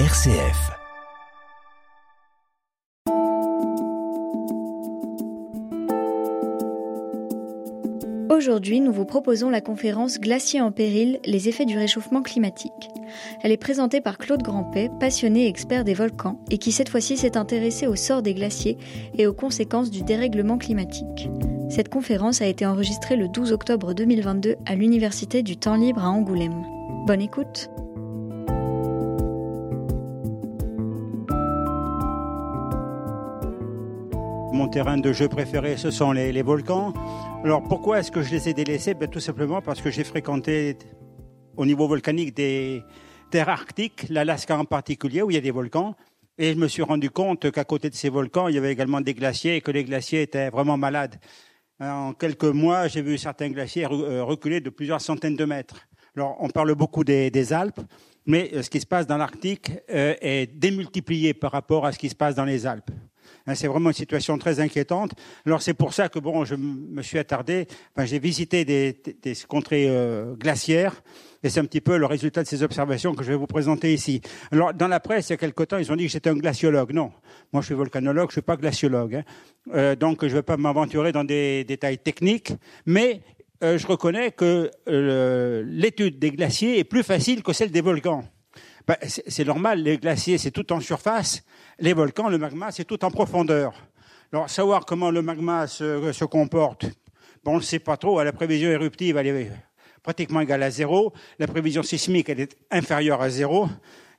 RCF. Aujourd'hui, nous vous proposons la conférence Glacier en péril, les effets du réchauffement climatique. Elle est présentée par Claude Grandpay, passionné expert des volcans, et qui cette fois-ci s'est intéressé au sort des glaciers et aux conséquences du dérèglement climatique. Cette conférence a été enregistrée le 12 octobre 2022 à l'Université du Temps Libre à Angoulême. Bonne écoute Mon terrain de jeu préféré, ce sont les, volcans. Alors pourquoi est-ce que je les ai délaissés? Ben, Tout simplement parce que j'ai fréquenté au niveau volcanique des terres arctiques, l'Alaska en particulier, où il y a des volcans. Et je me suis rendu compte qu'à côté de ces volcans, il y avait également des glaciers et que les glaciers étaient vraiment malades. En quelques mois, j'ai vu certains glaciers euh, reculer de plusieurs centaines de mètres. Alors, on parle beaucoup des, des Alpes, mais euh, ce qui se passe dans l'Arctique euh, est démultiplié par rapport à ce qui se passe dans les Alpes. Hein, c'est vraiment une situation très inquiétante. Alors c'est pour ça que bon, je me suis attardé. Enfin, j'ai visité des, contrées euh, glaciaires et c'est un petit peu le résultat de ces observations que je vais vous présenter ici. Alors dans la presse, il y a quelque temps, ils ont dit que j'étais un glaciologue. Non, moi je suis volcanologue, je suis pas glaciologue. Hein. Euh, donc je ne vais pas m'aventurer dans des détails techniques, mais euh, je reconnais que l'étude des glaciers est plus facile que celle des volcans. Ben, c'est normal, les glaciers, c'est tout en surface. Les volcans, le magma, c'est tout en profondeur. Alors, savoir comment le magma se, se comporte, bon, on ne sait pas trop. La prévision éruptive, elle est pratiquement égale à zéro. La prévision sismique, elle est inférieure à zéro.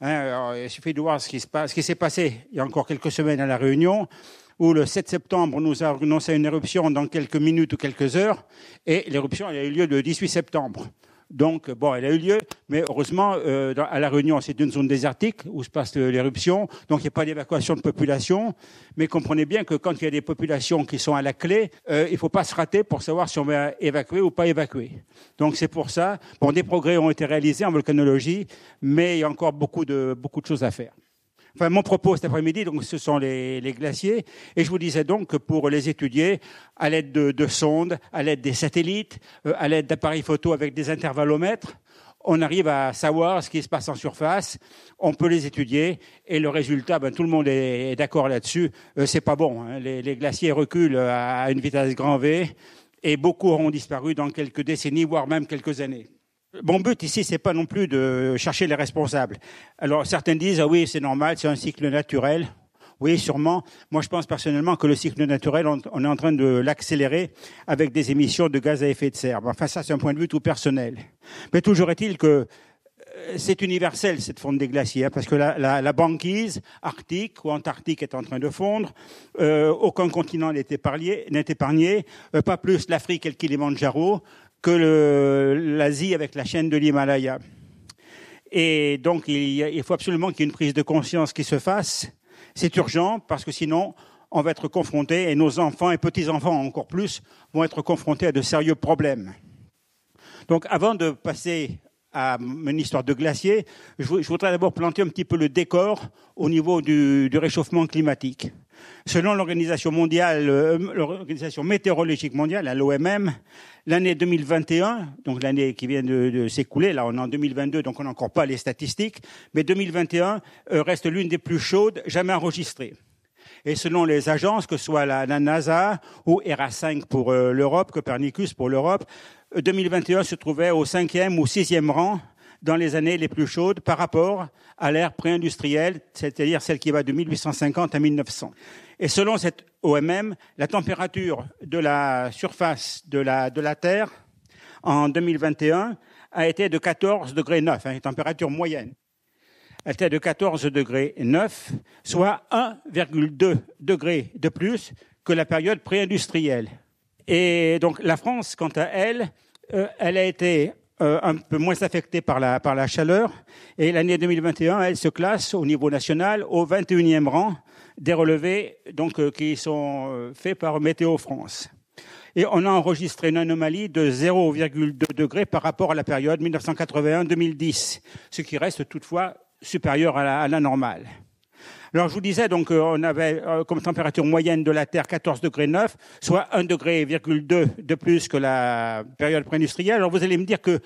Hein, il suffit de voir ce qui se passe, ce qui s'est passé il y a encore quelques semaines à La Réunion, où le 7 septembre, on nous a annoncé une éruption dans quelques minutes ou quelques heures, et l'éruption a eu lieu le 18 septembre. Donc, bon, elle a eu lieu, mais heureusement, euh, à La Réunion, c'est une zone désertique où se passe l'éruption, donc il n'y a pas d'évacuation de population. Mais comprenez bien que quand il y a des populations qui sont à la clé, euh, il ne faut pas se rater pour savoir si on va évacuer ou pas évacuer. Donc c'est pour ça, bon, des progrès ont été réalisés en volcanologie, mais il y a encore beaucoup de, beaucoup de choses à faire. Enfin, mon propos cet après-midi, donc, ce sont les, glaciers. Et je vous disais donc que pour les étudier, à l'aide de, de, sondes, à l'aide des satellites, euh, à l'aide d'appareils photo avec des intervallomètres, on arrive à savoir ce qui se passe en surface. On peut les étudier et le résultat, ben, tout le monde est, est d'accord là-dessus. Euh, c'est pas bon. Hein. Les, les, glaciers reculent à une vitesse grand V et beaucoup auront disparu dans quelques décennies, voire même quelques années. Mon but ici, c'est pas non plus de chercher les responsables. Alors certains disent ah oui, c'est normal, c'est un cycle naturel. Oui, sûrement. Moi, je pense personnellement que le cycle naturel, on est en train de l'accélérer avec des émissions de gaz à effet de serre. Enfin, ça, c'est un point de vue tout personnel. Mais toujours est-il que c'est universel cette fonte des glaciers, hein, parce que la, banquise arctique ou antarctique est en train de fondre. Euh, aucun continent n'est épargné, épargné euh, pas plus l'Afrique et le Kilimandjaro que l'Asie avec la chaîne de l'Himalaya. Et donc, il, faut absolument qu'il y ait une prise de conscience qui se fasse. C'est urgent parce que sinon, on va être confronté, et nos enfants et petits-enfants encore plus, vont être confrontés à de sérieux problèmes. Donc, avant de passer à une histoire de glacier, je, voudrais d'abord planter un petit peu le décor au niveau du, réchauffement climatique. Selon l'organisation mondiale, euh, l'organisation météorologique mondiale, l'OMM, l'année 2021, donc l'année qui vient de, s'écouler, là on est en 2022, donc on n'a encore pas les statistiques, mais 2021 euh, reste l'une des plus chaudes jamais enregistrées. Et selon les agences, que ce soit la, la NASA ou ERA5 pour euh, l'Europe, Copernicus pour l'Europe, 2021 se trouvait au cinquième ou sixième rang dans les années les plus chaudes par rapport à l'ère pré-industrielle, c'est-à-dire celle qui va de 1850 à 1900. Et selon cette OMM, la température de la surface de la, Terre en 2021 a été de 14 degrés 9, hein, une température moyenne. Elle était de 14 degrés 9, soit 1,2 degrés de plus que la période pré-industrielle. Et donc la France, quant à elle, euh, elle a été euh, un peu moins affectée par la, par la chaleur. Et l'année 2021, elle se classe au niveau national au 21e rang des relevés donc, euh, qui sont faits par Météo France. Et on a enregistré une anomalie de 0,2 degrés par rapport à la période 1981-2010, ce qui reste toutefois supérieur à la normale. Alors je vous disais donc on avait euh, comme température moyenne de la Terre 14 degrés 9, soit 1 degré de plus que la période pré-industrielle. Alors vous allez me dire que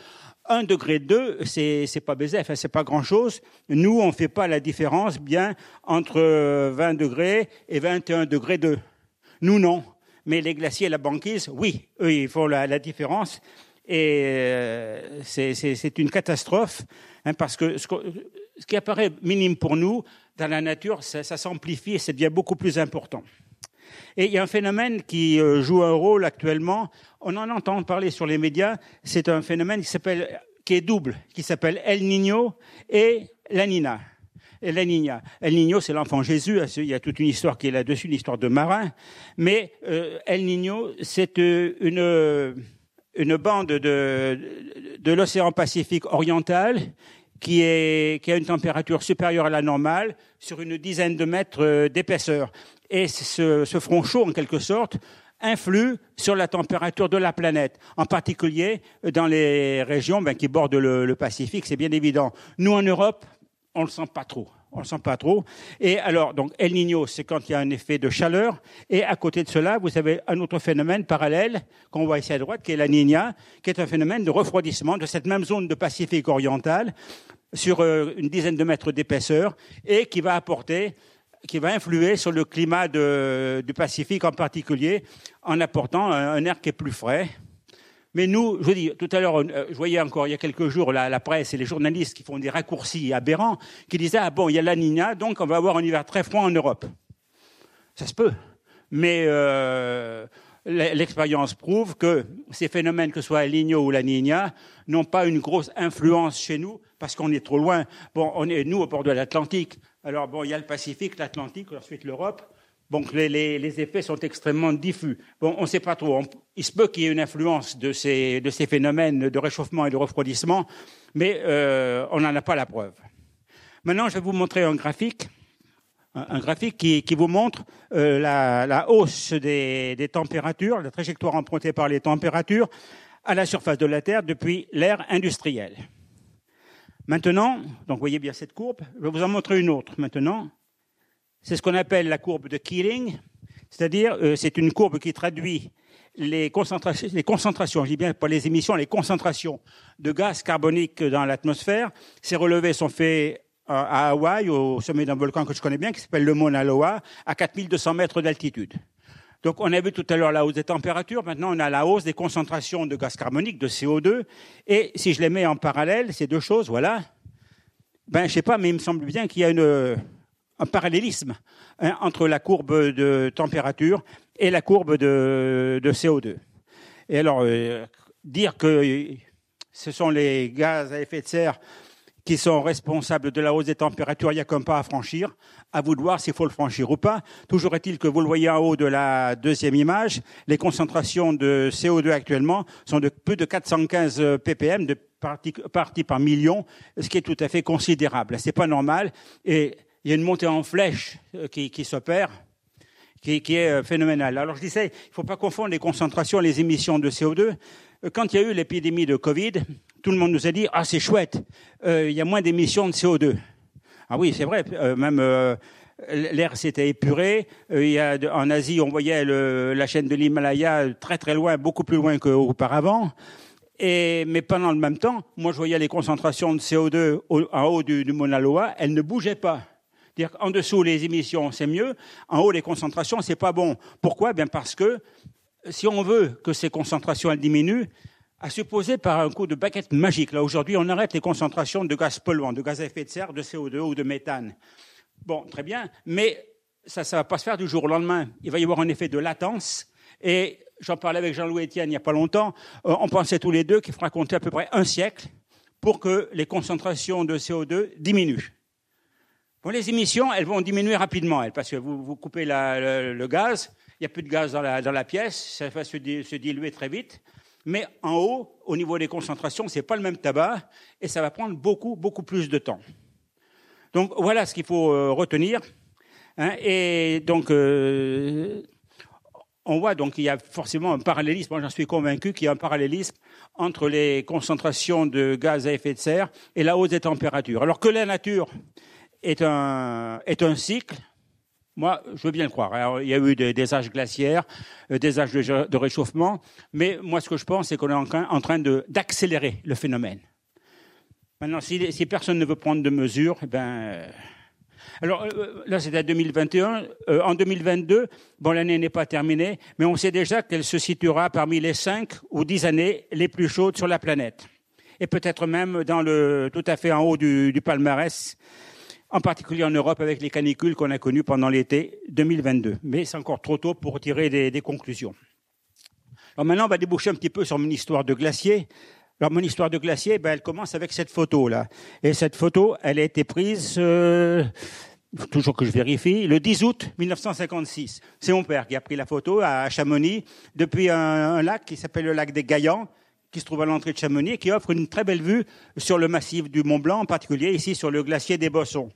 1 degré 2, c'est pas baiser, enfin, c'est pas grand chose. Nous, on fait pas la différence bien entre 20 degrés et 21 degrés 2. Nous, non. Mais les glaciers et la banquise, oui, eux, ils font la, différence. Et euh, c'est une catastrophe, hein, parce que ce, qui apparaît minime pour nous, dans la nature, ça, s'amplifie et ça devient beaucoup plus important. Et il y a un phénomène qui euh, joue un rôle actuellement. On en entend parler sur les médias. C'est un phénomène qui est double, qui s'appelle El Niño et La Nina. La Nina. El Niño, c'est l'enfant Jésus. Il y a toute une histoire qui est là-dessus, une histoire de marin. Mais euh, El Niño, c'est euh, une bande de, de l'océan Pacifique oriental qui, est, qui a une température supérieure à la normale sur une dizaine de mètres euh, d'épaisseur. Et ce, ce front chaud, en quelque sorte, influe sur la température de la planète, en particulier dans les régions ben, qui bordent le, le Pacifique, c'est bien évident. Nous, en Europe, on le sent pas trop on ne sent pas trop. Et alors, donc, El Niño, c'est quand il y a un effet de chaleur. Et à côté de cela, vous avez un autre phénomène parallèle qu'on voit ici à droite, qui est la Niña, qui est un phénomène de refroidissement de cette même zone de Pacifique oriental sur euh, une dizaine de mètres d'épaisseur et qui va influer sur le climat du Pacifique en particulier en apportant un air qui est plus frais, mais nous, je vous dis, tout à l'heure, euh, je voyais encore il y a quelques jours la, presse et les journalistes qui font des raccourcis aberrants, qui disaient ah bon, il y a la Nina, donc on va avoir un hiver très froid en Europe. Ça se peut, mais euh, l'expérience prouve que ces phénomènes, que ce soit El Niño ou la Nina, n'ont pas une grosse influence chez nous parce qu'on est trop loin. Bon, on est nous au bord de l'Atlantique. Alors bon, il y a le Pacifique, l'Atlantique, ensuite l'Europe. Donc les, les, les, effets sont extrêmement diffus. Bon, on ne sait pas trop. il se peut qu'il y ait une influence de ces, de ces phénomènes de réchauffement et de refroidissement, mais euh, on n'en a pas la preuve. Maintenant, je vais vous montrer un graphique, un, graphique qui, qui, vous montre euh, la, la, hausse des, des, températures, la trajectoire empruntée par les températures à la surface de la Terre depuis l'ère industrielle. Maintenant, donc vous voyez bien cette courbe, je vais vous en montrer une autre maintenant. C'est ce qu'on appelle la courbe de Keeling, c'est-à-dire euh, c'est une courbe qui traduit les concentrations, je dis bien pas les émissions, les concentrations de gaz carbonique dans l'atmosphère. Ces relevés sont faits à Hawaï, au sommet d'un volcan que je connais bien, qui s'appelle le Mauna Loa, à 4200 mètres d'altitude. Donc on a vu tout à l'heure la hausse des températures, maintenant on a la hausse des concentrations de gaz carbonique, de CO2, et si je les mets en parallèle, ces deux choses, voilà, ben je sais pas, mais il me semble bien qu'il y a une un parallélisme hein, entre la courbe de température et la courbe de, de CO2. Et alors, euh, dire que ce sont les gaz à effet de serre qui sont responsables de la hausse des températures, il n'y a qu'un pas à franchir. À vous de voir s'il faut le franchir ou pas. Toujours est-il que vous le voyez en haut de la deuxième image, les concentrations de CO2 actuellement sont de plus de 415 ppm de parties par million, ce qui est tout à fait considérable. C'est pas normal. Et il y a une montée en flèche euh, qui, qui s'opère, qui, est euh, phénoménale. Alors je disais, il ne faut pas confondre les concentrations et les émissions de CO2. Euh, quand il y a eu l'épidémie de Covid, tout le monde nous a dit ah c'est chouette, il y a moins d'émissions de CO2. Ah oui, c'est vrai. Même l'air s'était épuré. il y a, en Asie, on voyait la chaîne de l'Himalaya très très loin, beaucoup plus loin qu'auparavant. Et, mais pendant le même temps, moi je voyais les concentrations de CO2 au, en haut du, du Mauna Loa, elles ne bougeaient pas. Dire en dessous les émissions c'est mieux, en haut les concentrations c'est pas bon. Pourquoi? Bien parce que si on veut que ces concentrations elles diminuent, à supposer par un coup de baguette magique, là aujourd'hui on arrête les concentrations de gaz polluants, de gaz à effet de serre, de CO2 ou de méthane. Bon, très bien, mais ça ne va pas se faire du jour au lendemain. Il va y avoir un effet de latence et j'en parlais avec Jean-Louis Etienne il n'y a pas longtemps, euh, on pensait tous les deux qu'il faudra compter à peu près un siècle pour que les concentrations de CO2 diminuent. Les émissions, elles vont diminuer rapidement, parce que vous, coupez le, gaz, il n'y a plus de gaz dans la, pièce, ça va se, diluer très vite. Mais en haut, au niveau des concentrations, c'est pas le même tabac et ça va prendre beaucoup, beaucoup plus de temps. Donc voilà ce qu'il faut euh, retenir. Hein, et donc, euh, on voit donc qu'il y a forcément un parallélisme. Moi, j'en suis convaincu qu'il y a un parallélisme entre les concentrations de gaz à effet de serre et la hausse des températures. Alors que la nature est un, est un cycle. Moi, je veux bien le croire. il y a eu des, âges glaciaires, euh, des âges de, réchauffement, mais moi, ce que je pense, c'est qu'on est en train, en train d'accélérer le phénomène. Maintenant, si, si, personne ne veut prendre de mesures, eh ben, euh, alors euh, là, à 2021. en 2022, bon, l'année n'est pas terminée, mais on sait déjà qu'elle se situera parmi les cinq ou dix années les plus chaudes sur la planète, et peut-être même dans le tout à fait en haut du palmarès en particulier en Europe avec les canicules qu'on a connues pendant l'été 2022. Mais c'est encore trop tôt pour tirer des, conclusions. Alors maintenant, on va déboucher un petit peu sur mon histoire de glacier. Alors mon histoire de glacier, ben, elle commence avec cette photo-là. Et cette photo, elle a été prise, euh, toujours que je vérifie, le 10 août 1956. C'est mon père qui a pris la photo à Chamonix, depuis un, lac qui s'appelle le lac des Gaillans, qui se trouve à l'entrée de Chamonix, qui offre une très belle vue sur le massif du Mont Blanc, en particulier ici sur le glacier des Bossons.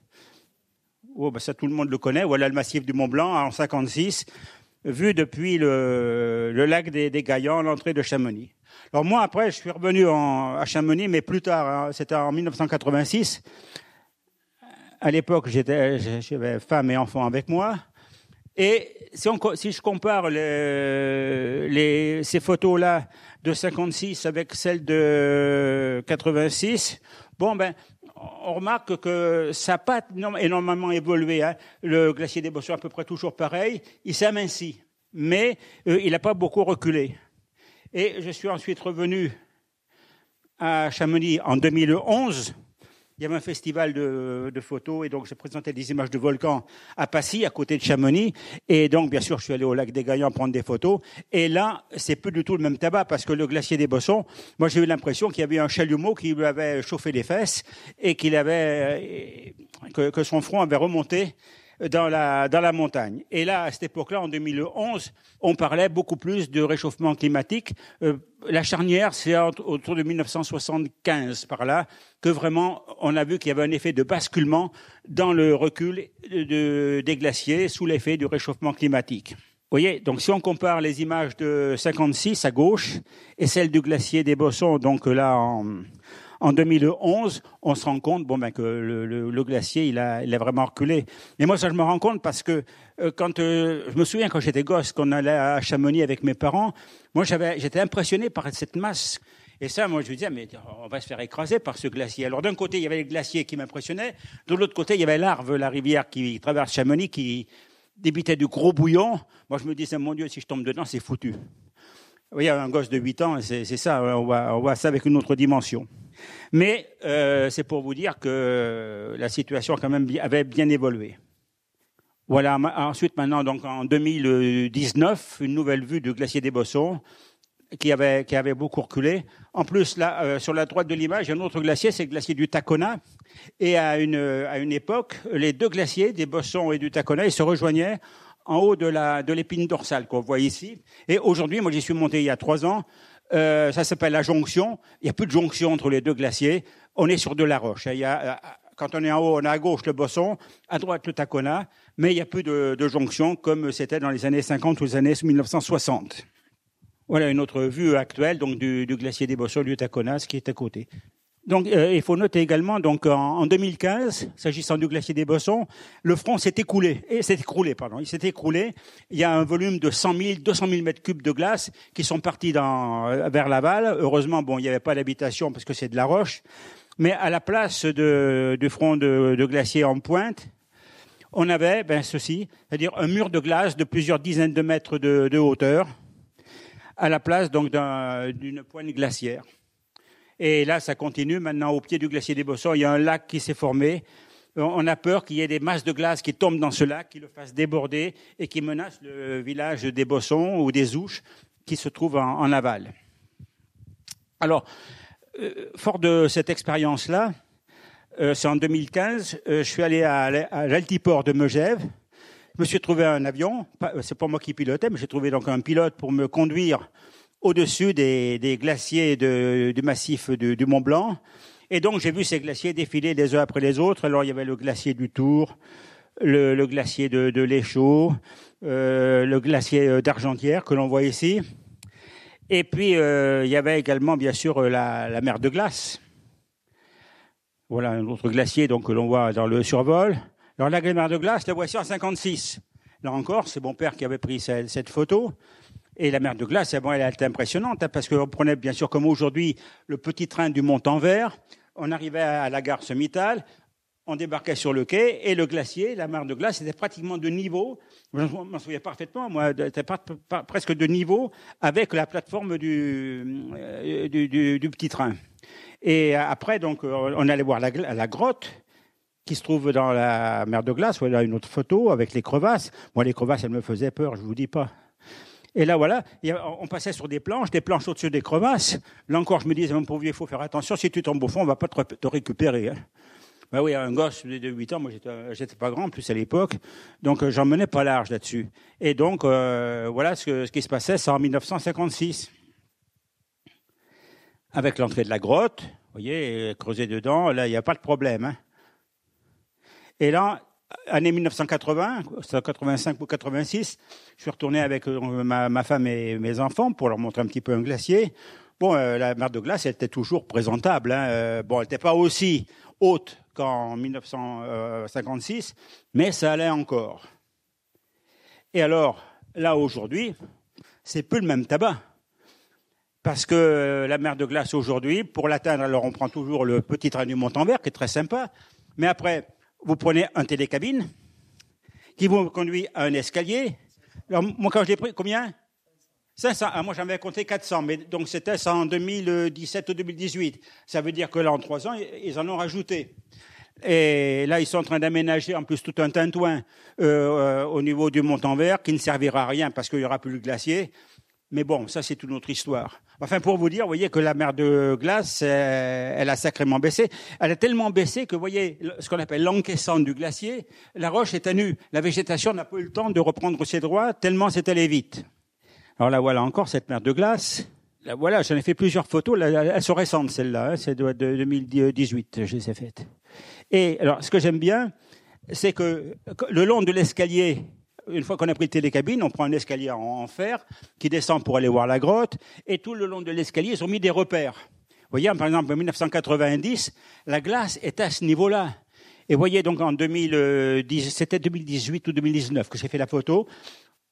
Oh, ben ça, tout le monde le connaît. Voilà le massif du Mont Blanc en 56, vu depuis le, lac des, des Gaillans, l'entrée de Chamonix. Alors moi, après, je suis revenu à Chamonix, mais plus tard, hein, c'était en 1986. À l'époque, j'avais femme et enfants avec moi. Et si, si je compare ces photos-là de 56 avec celles de 86, bon ben on remarque que ça n'a pas énormément évolué. Hein. Le glacier des Bossons à peu près toujours pareil. Il s'amincit, mais euh, il n'a pas beaucoup reculé. Et je suis ensuite revenu à Chamonix en 2011 il y avait un festival de, photos et donc j'ai présenté des images de volcans à Passy, à côté de Chamonix. Et donc, bien sûr, je suis allé au lac des Gaillans prendre des photos. Et là, c'est plus du tout le même tabac parce que le glacier des Bossons, moi, j'ai eu l'impression qu'il y avait un chalumeau qui lui avait chauffé les fesses et qu'il avait, que, que son front avait remonté dans la, montagne. Et là, à cette époque-là, en 2011, on parlait beaucoup plus de réchauffement climatique. Euh, la charnière, c'est autour de 1975 par là que vraiment on a vu qu'il y avait un effet de basculement dans le recul de, des glaciers sous l'effet du réchauffement climatique. Vous voyez, donc si on compare les images de 56 à gauche et celles du glacier des Bossons, donc là en, en 2011, on se rend compte bon, ben, que le, glacier, il a, vraiment reculé. Et moi, ça, je me rends compte parce que euh, quand euh, je me souviens quand j'étais gosse, qu'on allait à Chamonix avec mes parents, moi, j'étais impressionné par cette masse. Et ça, moi, je me disais, mais on va se faire écraser par ce glacier. Alors, d'un côté, il y avait le glacier qui m'impressionnait. De l'autre côté, il y avait l'Arve, la rivière qui traverse Chamonix, qui débitait du gros bouillon. Moi, je me disais, mon Dieu, si je tombe dedans, c'est foutu. Oui, un gosse de 8 ans, c'est ça, on voit ça avec une autre dimension. Mais euh, c'est pour vous dire que la situation quand même avait bien évolué. Voilà, ensuite maintenant, donc en 2019, une nouvelle vue du glacier des Bossons qui avait, beaucoup reculé. En plus, euh, sur la droite de l'image, un autre glacier, c'est le glacier du Tacona. Et à une, époque, les deux glaciers, des Bossons et du Tacona, ils se rejoignaient en haut de l'épine dorsale qu'on voit ici. Et aujourd'hui, moi j'y suis monté il y a trois ans. Euh, ça s'appelle la jonction. Il n'y a plus de jonction entre les deux glaciers. On est sur de la roche. Y a, euh, quand on est en haut, on a à gauche le Bosson, à droite le Tacona, mais il n'y a plus de, de jonction comme c'était dans les années 50 ou les années 1960. Voilà une autre vue actuelle donc du, du glacier des Bossons, du Tacona, ce qui est à côté. Donc, euh, il faut noter également, donc en, 2015, s'agissant du glacier des Bossons, le front s'est écoulé, et s'est écroulé, pardon, il s'est écroulé. Il y a un volume de 100 000, 200 000 mètres cubes de glace qui sont partis euh, vers l'aval. Heureusement, bon, il n'y avait pas d'habitation parce que c'est de la roche. Mais à la place du front de, glacier en pointe, on avait, ben, ceci, c'est-à-dire un mur de glace de plusieurs dizaines de mètres de, de hauteur, à la place donc d'une pointe glaciaire. Et là, ça continue. Maintenant, au pied du glacier des Bossons, il y a un lac qui s'est formé. On a peur qu'il y ait des masses de glace qui tombent dans ce lac, qui le fassent déborder et qui menacent le village des Bossons ou des Ouches qui se trouvent en, aval. Alors, euh, fort de cette expérience-là, euh, c'est en 2015, euh, je suis allé à, l'altiport de Megève. Je me suis trouvé un avion. C'est pas moi qui pilotais, mais j'ai trouvé donc un pilote pour me conduire au-dessus des, glaciers du massif du, Mont Blanc. Et donc j'ai vu ces glaciers défiler les uns après les autres. Alors il y avait le glacier du Tour, le, glacier de, de l'Échaud, euh, le glacier euh, d'Argentière que l'on voit ici. Et puis euh, il y avait également bien sûr la, mer de glace. Voilà un autre glacier donc, que l'on voit dans le survol. Alors la mer de glace, la voici en 56. Là encore, c'est mon père qui avait pris cette, photo. Et la mer de glace, bon, elle est impressionnante, hein, parce qu'on prenait bien sûr comme aujourd'hui le petit train du Mont-en-Vert. On arrivait à la gare Semital, on débarquait sur le quai et le glacier, la mer de glace, était pratiquement de niveau. Je m'en souviens parfaitement, moi, était presque de niveau avec la plateforme du, euh, du, petit train. Et après, donc, on allait voir la, la, grotte qui se trouve dans la mer de glace. Voilà une autre photo avec les crevasses. Moi, les crevasses, elles me faisaient peur, je vous dis pas. Et là, voilà, on passait sur des planches, des planches au-dessus des crevasses. Là encore, je me disais, mon pauvre il faut faire attention. Si tu tombes au fond, on va pas te, récupérer. Hein. Ben oui, un gosse de 8 ans, moi j'étais pas grand, plus à l'époque, donc euh, j'en menais pas large là-dessus. Et donc euh, voilà ce, qui se passait, c'est en 1956. Avec l'entrée de la grotte, vous voyez, creusé dedans, là il n'y a pas de problème. Hein. Et là, année 1980, 85 ou 86, je suis retourné avec euh, ma, femme et mes enfants pour leur montrer un petit peu un glacier. Bon, la mer de glace, elle était toujours présentable. Hein. bon, elle n'était pas aussi haute qu'en 1956, mais ça allait encore. Et alors, là aujourd'hui, c'est plus le même tabac. Parce que la mer de glace aujourd'hui, pour l'atteindre, alors on prend toujours le petit train du Mont-en-Vert, qui est très sympa, mais après, vous prenez un télécabine, qui vous conduit à un escalier. Alors, moi, quand je l'ai pris, combien? 500. Ah, moi, j'avais compté 400, mais donc c'était ça en 2017 ou 2018. Ça veut dire que là, en trois ans, ils en ont rajouté. Et là, ils sont en train d'aménager en plus tout un tintouin euh, au niveau du Mont-en-Vert qui ne servira à rien parce qu'il n'y aura plus le glacier. Mais bon, ça, c'est une autre histoire. Enfin, pour vous dire, vous voyez que la mer de glace, euh, elle a sacrément baissé. Elle a tellement baissé que, vous voyez, ce qu'on appelle l'encaissant du glacier, la roche est à nu. La végétation n'a pas eu le temps de reprendre ses droits tellement c'est allé vite. Alors là, voilà encore cette mer de glace. Là, voilà, j'en ai fait plusieurs photos. Là, elles sont récentes, celles-là. Hein. C'est de 2018, je les ai faites. Et alors, ce que j'aime bien, c'est que le long de l'escalier, une fois qu'on a pris le télécabine, on prend un escalier en, fer qui descend pour aller voir la grotte. Et tout le long de l'escalier, ils ont mis des repères. Vous voyez, par exemple, en 1990, la glace est à ce niveau-là. Et vous voyez, donc en 2010, c'était 2018 ou 2019 que j'ai fait la photo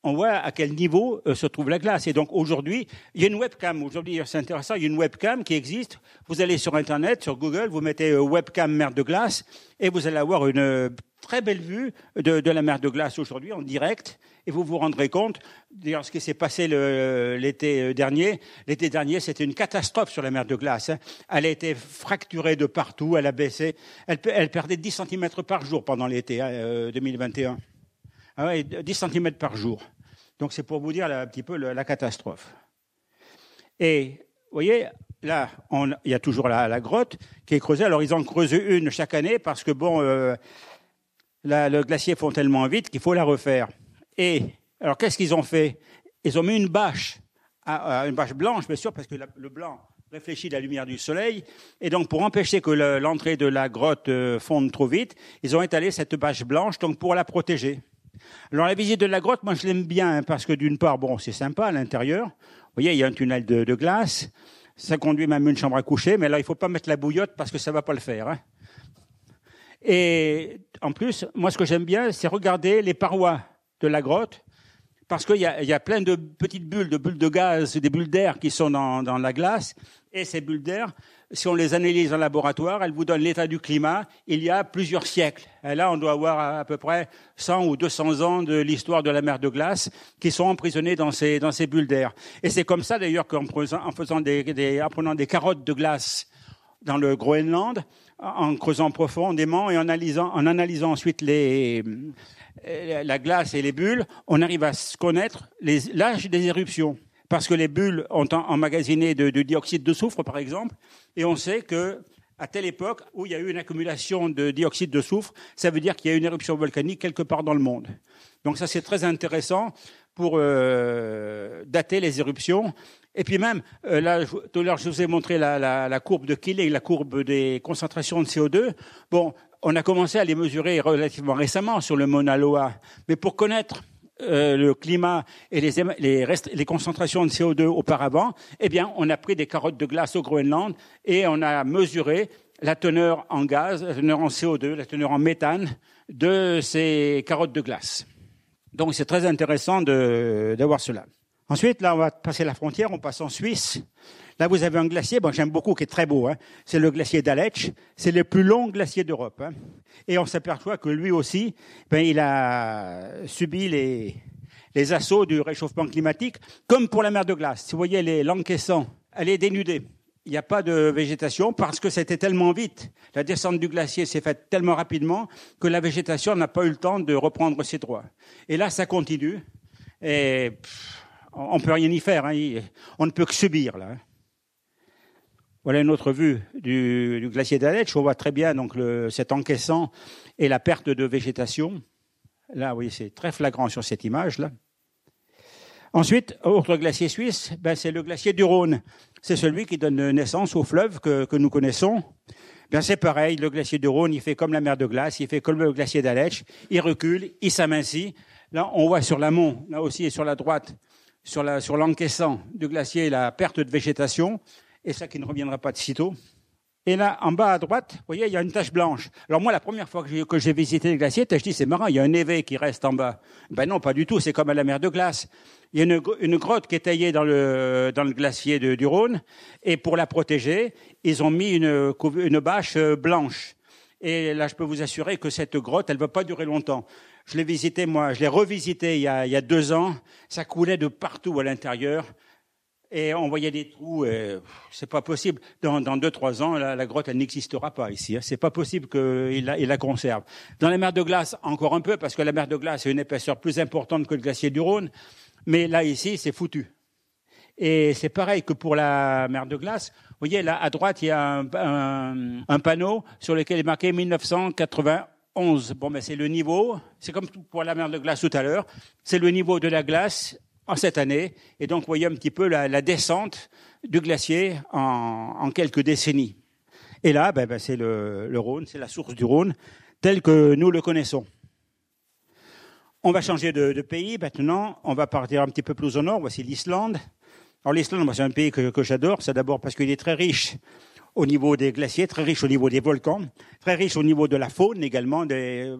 on voit à quel niveau euh, se trouve la glace. Et donc aujourd'hui, il y a une webcam. Aujourd'hui, c'est intéressant, il y a une webcam qui existe. Vous allez sur Internet, sur Google, vous mettez euh, webcam mer de glace et vous allez avoir une euh, très belle vue de, la mer de glace aujourd'hui en direct. Et vous vous rendrez compte, d'ailleurs, ce qui s'est passé l'été dernier. L'été dernier, c'était une catastrophe sur la mer de glace. Hein. Elle a été fracturée de partout, elle a baissé. Elle, perdait 10 cm par jour pendant l'été 2021. Hein, ah ouais, 10 cm par jour. Donc c'est pour vous dire un petit peu la, catastrophe. Et vous voyez, là, il y a toujours la, grotte qui est creusée. Alors ils en creusent une chaque année parce que bon, euh, le glacier fond tellement vite qu'il faut la refaire. Et alors qu'est-ce qu'ils ont fait? Ils ont mis une bâche, une bâche blanche, bien sûr, parce que le blanc réfléchit la lumière du soleil. Et donc, pour empêcher que l'entrée de la grotte euh, fonde trop vite, ils ont étalé cette bâche blanche, donc pour la protéger. Alors la visite de la grotte, moi je l'aime bien hein, parce que d'une part, bon, c'est sympa à l'intérieur. Vous voyez, il y a un tunnel de, glace. Ça conduit même une chambre à coucher, mais là il faut pas mettre la bouillotte parce que ça va pas le faire. Hein. Et en plus, moi ce que j'aime bien, c'est regarder les parois de la grotte parce qu'il y, a, plein de petites bulles, de bulles de gaz, des bulles d'air qui sont dans, la glace. Et ces bulles d'air, si on les analyse en laboratoire, elles vous donnent l'état du climat il y a plusieurs siècles. Et là, on doit avoir à peu près 100 ou 200 ans de l'histoire de la mer de glace qui sont emprisonnés dans ces, bulles d'air. Et c'est comme ça d'ailleurs qu'en en faisant des, en prenant des carottes de glace dans le Groenland, en creusant profondément et en analysant, en analysant ensuite les, la glace et les bulles, on arrive à connaître l'âge des éruptions parce que les bulles ont emmagasiné de, de, dioxyde de soufre, par exemple, et on sait que à telle époque où il y a eu une accumulation de dioxyde de soufre, ça veut dire qu'il y a une éruption volcanique quelque part dans le monde. Donc ça, c'est très intéressant pour euh, dater les éruptions. Et puis même, euh, là, tout à l'heure, je vous ai montré la, courbe de Killing, la courbe des concentrations de CO2. Bon, on a commencé à les mesurer relativement récemment sur le Mauna Loa, mais pour connaître euh, le climat et les, les, les, concentrations de CO2 auparavant, eh bien, on a pris des carottes de glace au Groenland et on a mesuré la teneur en gaz, la teneur en CO2, la teneur en méthane de ces carottes de glace. Donc c'est très intéressant d'avoir cela. Ensuite, là, on va passer la frontière, on passe en Suisse. Là, vous avez un glacier, bon, j'aime beaucoup, qui est très beau. Hein. C'est le glacier d'Aletsch. C'est le plus long glacier d'Europe. Hein. Et on s'aperçoit que lui aussi, ben, il a subi les, les assauts du réchauffement climatique, comme pour la mer de glace. Si vous voyez les l'encaissant, elle est dénudée. Il n'y a pas de végétation parce que c'était tellement vite. La descente du glacier s'est faite tellement rapidement que la végétation n'a pas eu le temps de reprendre ses droits. Et là, ça continue. Et on ne peut rien y faire. Hein. On ne peut que subir là. Hein. Voilà une autre vue du, glacier d'Aletsch. On voit très bien donc cet encaissant et la perte de végétation. Là, oui, c'est très flagrant sur cette image-là. Ensuite, autre glacier suisse, ben, c'est le glacier du Rhône. C'est celui qui donne naissance au fleuve que, nous connaissons. Ben, c'est pareil, le glacier du Rhône, il fait comme la mer de glace, il fait comme le glacier d'Aletsch, il recule, il s'amincit. Là, on voit sur l'amont, là aussi et sur la droite, sur l'encaissant du glacier, la perte de végétation, et ça qui ne reviendra pas de sitôt. Et là, en bas à droite, vous voyez, il y a une tache blanche. Alors moi, la première fois que j'ai visité le glacier, je dis, c'est marrant, il y a un éveil qui reste en bas. Ben non, pas du tout, c'est comme à la mer de glace. Il y a une, grotte qui est taillée dans le, glacier du Rhône, et pour la protéger, ils ont mis une, bâche euh, blanche. Et là, je peux vous assurer que cette grotte, elle ne va pas durer longtemps. Je l'ai visité, moi, je l'ai revisité il y, a, il y a deux ans. Ça coulait de partout à l'intérieur et on voyait des trous. C'est pas possible. Dans, dans deux trois ans, la, grotte elle n'existera pas ici. Hein. C'est pas possible qu'il la, il la conserve. Dans la mer de glace, encore un peu, parce que la mer de glace a une épaisseur plus importante que le glacier du Rhône. Mais là ici, c'est foutu. Et c'est pareil que pour la mer de glace. Vous voyez là à droite, il y a un, un, panneau sur lequel est marqué 1991. Bon, mais c'est le niveau. C'est comme pour la mer de glace tout à l'heure. C'est le niveau de la glace en cette année. Et donc, vous voyez un petit peu la, descente du glacier en, quelques décennies. Et là, ben, ben, c'est le, Rhône, c'est la source du Rhône, tel que nous le connaissons. On va changer de, pays maintenant. On va partir un petit peu plus au nord. Voici l'Islande. Alors l'Islande, c'est un pays que, que j'adore. C'est d'abord parce qu'il est très riche au niveau des glaciers, très riche au niveau des volcans, très riche au niveau de la faune également, des,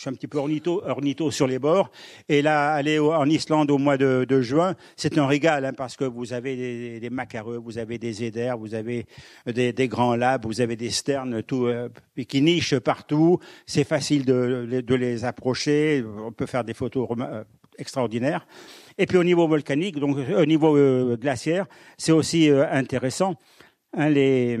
je suis un petit peu ornitho, ornitho sur les bords. Et là, aller en Islande au mois de, juin, c'est un régal hein, parce que vous avez des, des, macareux, vous avez des éders, vous avez des, grands labs, vous avez des sternes tout, euh, qui nichent partout. C'est facile de, les approcher. On peut faire des photos euh, extraordinaires. Et puis au niveau volcanique, donc au niveau euh, glaciaire, c'est aussi intéressant. Hein, les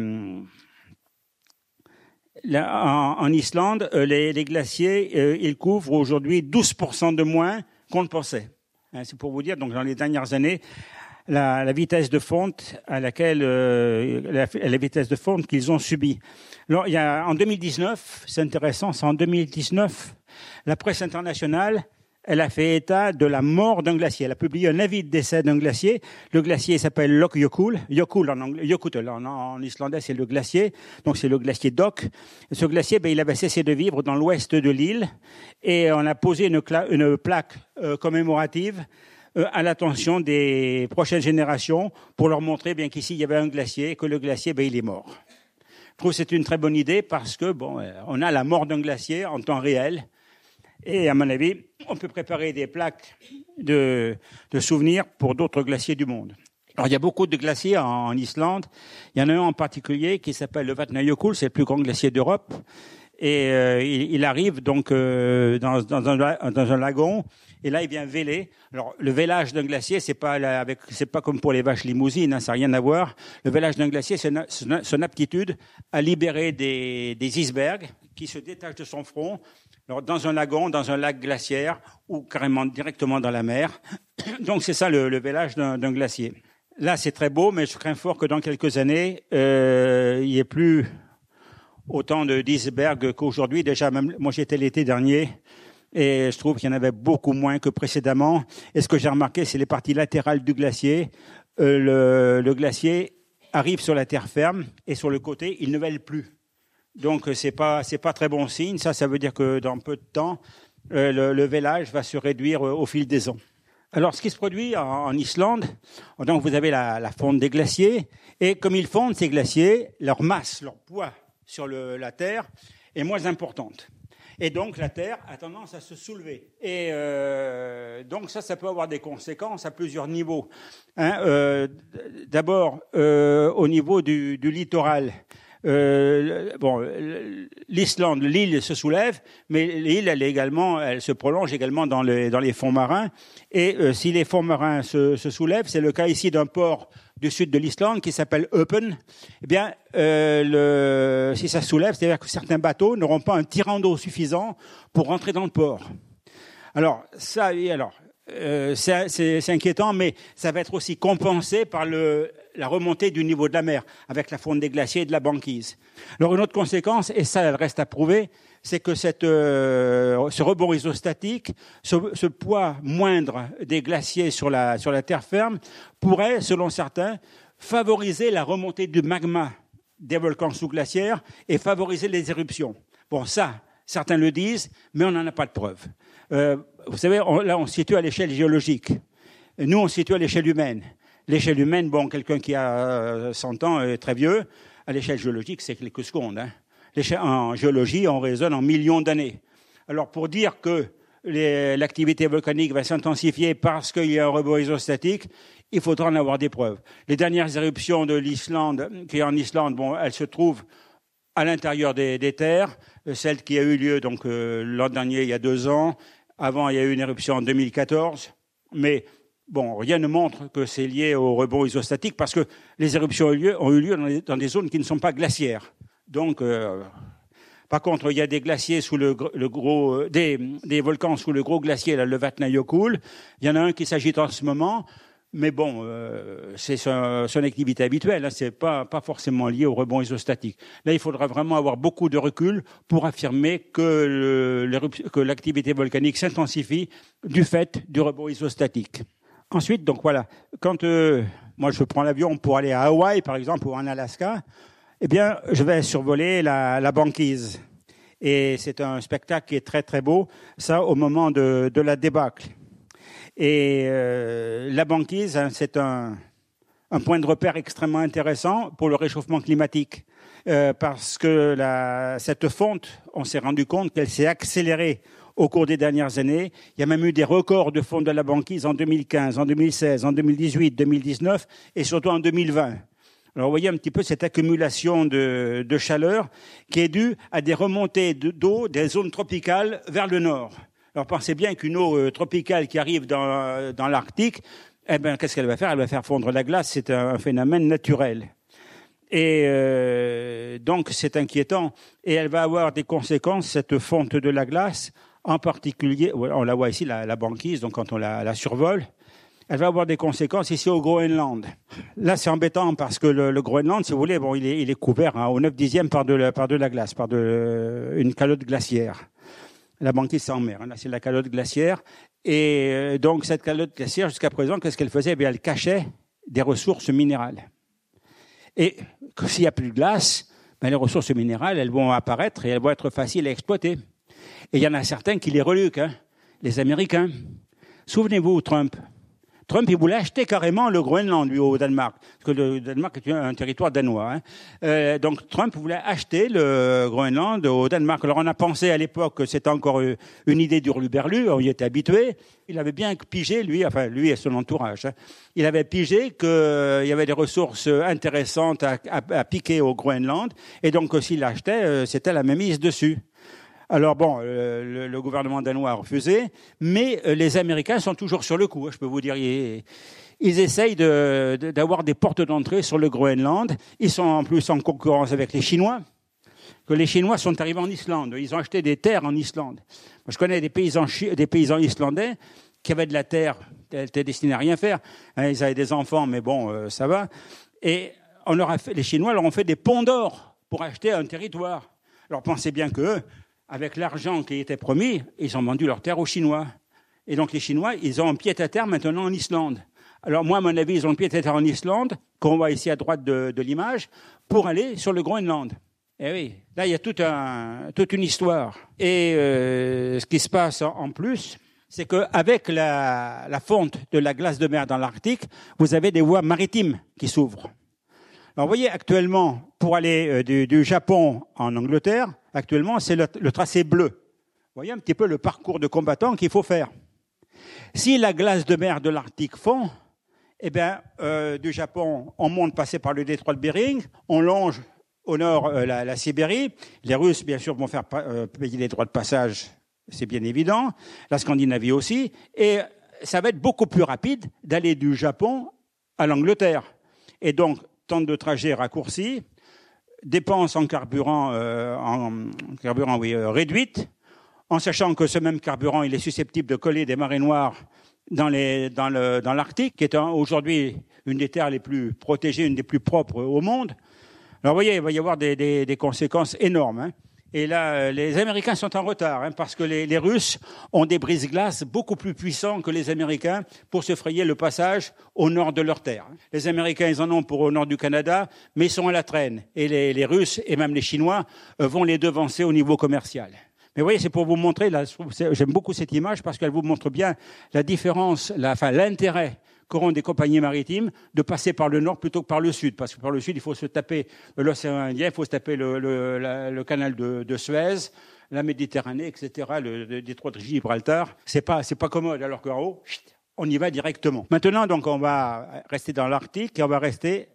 en, Islande, euh, les, glaciers, euh, ils couvrent aujourd'hui 12% de moins qu'on ne pensait. Hein, c'est pour vous dire, donc dans les dernières années, la, vitesse de fonte à laquelle euh, la, vitesse de fonte qu'ils ont subi. Alors, il y a en 2019, c'est intéressant, c'est en 2019, la presse internationale elle a fait état de la mort d'un glacier. Elle a publié un avis de décès d'un glacier. Le glacier s'appelle Lokjökull. Jökull anglais, en, islandais, c'est le glacier. Donc c'est le glacier Dok. Ce glacier, ben, il avait cessé de vivre dans l'ouest de l'île et on a posé une, plaque euh, commémorative euh, à l'attention des prochaines générations pour leur montrer bien qu'ici il y avait un glacier et que le glacier, ben, il est mort. Je trouve que c'est une très bonne idée parce que bon, euh, on a la mort d'un glacier en temps réel et à mon avis, on peut préparer des plaques de, de souvenirs pour d'autres glaciers du monde. Alors, il y a beaucoup de glaciers en, Islande. Il y en a un en particulier qui s'appelle le Vatnajökull, c'est le plus grand glacier d'Europe. Et euh, il, arrive donc euh, dans, dans, un, dans, un, lagon, et là il vient véler. Alors le vélage d'un glacier, c'est pas avec, c'est pas comme pour les vaches limousines, hein, ça n'a rien à voir. Le vélage d'un glacier, c'est son aptitude à libérer des, des icebergs qui se détachent de son front dans un lagon, dans un lac glaciaire ou carrément directement dans la mer. Donc c'est ça le, le vélage d'un glacier. Là, c'est très beau, mais je crains fort que dans quelques années, euh, il n'y ait plus autant de d'icebergs qu'aujourd'hui. Déjà, même moi, j'étais l'été dernier et je trouve qu'il y en avait beaucoup moins que précédemment. Et ce que j'ai remarqué, c'est les parties latérales du glacier. Euh, le, le glacier arrive sur la terre ferme et sur le côté, il ne vèle plus. Donc c'est pas c'est pas très bon signe. Ça, ça veut dire que dans peu de temps, euh, le, le, vélage va se réduire euh, au fil des ans. Alors, ce qui se produit en, Islande, donc vous avez la, la, fonte des glaciers, et comme ils fondent ces glaciers, leur masse, leur poids sur la Terre est moins importante. Et donc la Terre a tendance à se soulever. Et euh, donc ça, ça peut avoir des conséquences à plusieurs niveaux. Hein, euh, D'abord, euh, au niveau du littoral. Euh, bon, l'Islande, l'île se soulève, mais l'île, elle également, elle se prolonge également dans les, dans les fonds marins. Et euh, si les fonds marins se, se soulèvent, c'est le cas ici d'un port du sud de l'Islande qui s'appelle Eupen, eh bien, euh, le, si ça soulève, c'est-à-dire que certains bateaux n'auront pas un tirant d'eau suffisant pour rentrer dans le port. Alors, ça, alors, euh, c'est inquiétant, mais ça va être aussi compensé par la remontée du niveau de la mer, avec la fonte des glaciers et de la banquise. Alors, une autre conséquence, et ça, elle reste à prouver, c'est que euh, ce rebond isostatique, ce, poids moindre des glaciers sur la, terre ferme, pourrait, selon certains, favoriser la remontée du magma des volcans sous-glaciaires et favoriser les éruptions. Bon, ça, certains le disent, mais on n'en a pas de preuve. Euh, vous savez, on, là, on se situe à l'échelle géologique. Nous, on se situe à l'échelle humaine. L'échelle humaine, bon, quelqu'un qui a 100 ans est très vieux. À l'échelle géologique, c'est quelques secondes. Hein en géologie, on raisonne en millions d'années. Alors pour dire que l'activité volcanique va s'intensifier parce qu'il y a un rebond isostatique, il faudra en avoir des preuves. Les dernières éruptions de l'Islande, qui est en Islande, bon, elles se trouvent à l'intérieur des, terres. Celle qui a eu lieu donc euh, l'an dernier, il y a deux ans. Avant, il y a eu une éruption en 2014. Mais bon, rien ne montre que c'est lié au rebond isostatique parce que les éruptions ont eu lieu, dans des zones qui ne sont pas glaciaires. Donc, euh, par contre, il y a des glaciers sous le, gros, euh, des, volcans sous le gros glacier, là, le. Il y en a un qui s'agite en ce moment, mais bon, euh, c'est son, son, activité habituelle. Hein, c'est pas pas forcément lié au rebond isostatique. Là, il faudra vraiment avoir beaucoup de recul pour affirmer que l'activité volcanique s'intensifie du fait du rebond isostatique. Ensuite, donc voilà, quand euh, moi je prends l'avion pour aller à Hawaï, par exemple, ou en Alaska, eh bien, je vais survoler la, la banquise. Et c'est un spectacle qui est très très beau, ça au moment de, de la débâcle. Et euh, la banquise, hein, c'est un, un, point de repère extrêmement intéressant pour le réchauffement climatique, euh, parce que la, cette fonte, on s'est rendu compte qu'elle s'est accélérée au cours des dernières années. Il y a même eu des records de fonte de la banquise en 2015, en 2016, en 2018, 2019 et surtout en 2020. Alors vous voyez un petit peu cette accumulation de, de chaleur qui est due à des remontées d'eau des zones tropicales vers le nord. Alors pensez bien qu'une eau euh, tropicale qui arrive dans, dans l'Arctique, eh ben, qu'est-ce qu'elle va faire? Elle va faire fondre la glace. C'est un, phénomène naturel. Et euh, donc c'est inquiétant. Et elle va avoir des conséquences, cette fonte de la glace, en particulier, on la voit ici, la, banquise, donc quand on la, survole, elle va avoir des conséquences ici au Groenland. Là, c'est embêtant parce que le, Groenland, si vous voulez, bon, il est, couvert hein, au 9 dixième par de, la, glace, par une calotte glaciaire. La banquise, en mer. Là, c'est la calotte glaciaire. Et euh, donc, cette calotte glaciaire, jusqu'à présent, qu'est-ce qu'elle faisait? Eh Elle cachait des ressources minérales. Et s'il n'y a plus de glace, ben, les ressources minérales, elles vont apparaître et elles vont être faciles à exploiter. Et il y en a certains qui les reluquent, hein, les Américains. Souvenez-vous, Trump, Trump, voulait acheter carrément le Groenland, lui, au Danemark, parce que le Danemark est un territoire danois. Hein. Euh, donc Trump voulait acheter le Groenland au Danemark. Alors on a pensé à l'époque que c'était encore une idée du d'Urluberlu, on y était habitué. Il avait bien pigé, lui, enfin lui et son entourage, hein. il avait pigé qu'il euh, y avait des ressources intéressantes à, piquer au Groenland, et donc s'il l'achetait, euh, c'était la même mise dessus. Alors bon, euh, le, gouvernement danois a refusé, mais euh, les Américains sont toujours sur le coup. Hein, je peux vous dire, ils, ils essayent d'avoir de, des portes d'entrée sur le Groenland. Ils sont en plus en concurrence avec les Chinois. Que les Chinois sont arrivés en Islande. Ils ont acheté des terres en Islande. Je connais des paysans, des paysans islandais qui avaient de la terre, elle était destinée à rien faire. Hein, ils avaient des enfants, mais bon, euh, ça va. Et on leur a fait, les Chinois leur ont fait des ponts d'or pour acheter un territoire. Alors pensez bien que avec l'argent qui était promis, ils ont vendu leur terre aux Chinois. Et donc les Chinois, ils ont un pied à terre maintenant en Islande. Alors moi, à mon avis, ils ont un pied à terre en Islande, qu'on voit ici à droite de, de l'image, pour aller sur le Groenland. Eh oui, là, il y a tout un, toute une histoire. Et euh, ce qui se passe en, en plus, c'est qu'avec la, la fonte de la glace de mer dans l'Arctique, vous avez des voies maritimes qui s'ouvrent. Alors, vous voyez, actuellement, pour aller du, Japon en Angleterre, actuellement, c'est le, tracé bleu. Vous voyez un petit peu le parcours de combattant qu'il faut faire. Si la glace de mer de l'Arctique fond, eh bien, euh, du Japon, on monte passer par le détroit de Bering, on longe au nord euh, la, Sibérie. Les Russes, bien sûr, vont faire euh, payer les droits de passage, c'est bien évident. La Scandinavie aussi. Et ça va être beaucoup plus rapide d'aller du Japon à l'Angleterre. Et donc, de trajet raccourci, dépenses en carburant, en carburant oui, réduite, en sachant que ce même carburant, est susceptible de coller des marées noires dans l'Arctique, qui est aujourd'hui une des terres les plus protégées, une des plus propres au monde. Alors vous voyez, il va y avoir des conséquences énormes. Hein. Et là, euh, les Américains sont en retard, hein, parce que les, Russes ont des brise-glaces beaucoup plus puissants que les Américains pour se frayer le passage au nord de leur terre. Les Américains, en ont pour au nord du Canada, mais ils sont à la traîne. Et les, Russes, et même les Chinois, euh, vont les devancer au niveau commercial. Mais vous voyez, c'est pour vous montrer, j'aime beaucoup cette image parce qu'elle vous montre bien la différence, enfin l'intérêt qu'auront des compagnies maritimes de passer par le nord plutôt que par le sud. Parce que par le sud, il faut se taper l'océan Indien, il faut se taper le, le, canal de, de, Suez, la Méditerranée, etc., le, détroit de Gibraltar. C'est pas, c'est pas commode. Alors qu'en haut, on y va directement. Maintenant, donc, on va rester dans l'Arctique et on va rester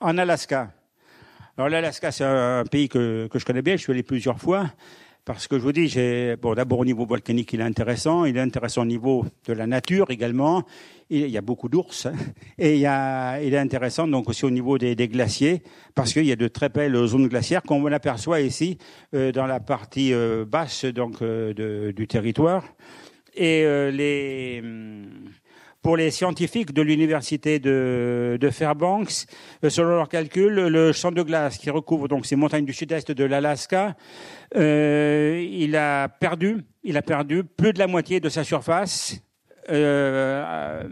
en Alaska. Alors l'Alaska, c'est un pays que, que je connais bien, je suis allé plusieurs fois. Parce que je vous dis, j'ai, bon, d'abord au niveau volcanique, il est intéressant. Il est intéressant au niveau de la nature également. Il y a beaucoup d'ours. Hein. Et il, y a, il est intéressant donc aussi au niveau des, glaciers, parce qu'il y a de très belles zones glaciaires qu'on aperçoit ici euh, dans la partie euh, basse donc euh, du territoire. Et euh, les hum, pour les scientifiques de l'université de, de, Fairbanks, euh, selon leurs calculs, le champ de glace qui recouvre donc ces montagnes du sud-est de l'Alaska, il a perdu, il a perdu plus de la moitié de sa surface euh,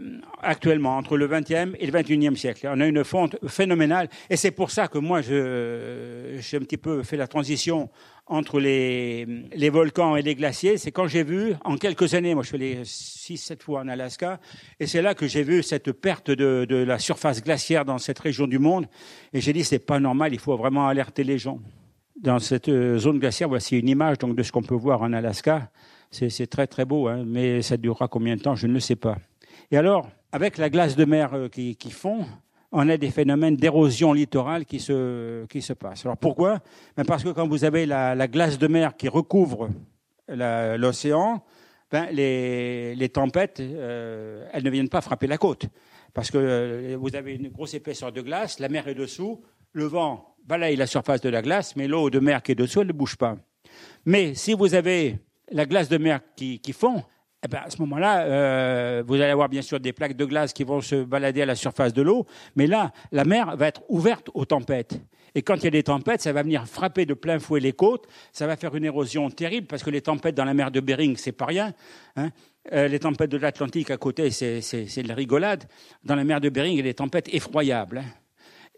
actuellement entre le 20e et le 21e siècle. On a une fonte phénoménale et c'est pour ça que moi je j'ai un petit peu fait la transition entre les, les volcans et les glaciers. C'est quand j'ai vu en quelques années, moi je suis allé 6-7 fois en Alaska et c'est là que j'ai vu cette perte de, de la surface glaciaire dans cette région du monde et j'ai dit c'est pas normal, il faut vraiment alerter les gens. Dans cette euh, zone glaciaire, voici une image donc de ce qu'on peut voir en Alaska. C'est très très beau, hein, mais ça durera combien de temps, je ne sais pas. Et alors, avec la glace de mer euh, qui, fond, on a des phénomènes d'érosion littorale qui se, qui se passent. Alors pourquoi? Ben Parce que quand vous avez la, la glace de mer qui recouvre l'océan, ben les, tempêtes, euh, elles ne viennent pas frapper la côte. Parce que vous avez une grosse épaisseur de glace, la mer est dessous, le vent balaye la surface de la glace, mais l'eau de mer qui est dessous, elle ne bouge pas. Mais si vous avez la glace de mer qui, qui fond, eh ben à ce moment-là, euh, vous allez avoir bien sûr des plaques de glace qui vont se balader à la surface de l'eau, mais là, la mer va être ouverte aux tempêtes. Et quand il y a des tempêtes, ça va venir frapper de plein fouet les côtes, ça va faire une érosion terrible, parce que les tempêtes dans la mer de Bering, c'est pas rien. Hein. Euh, les tempêtes de l'Atlantique à côté, c'est de la rigolade. Dans la mer de Bering, il y a des tempêtes effroyables. Hein.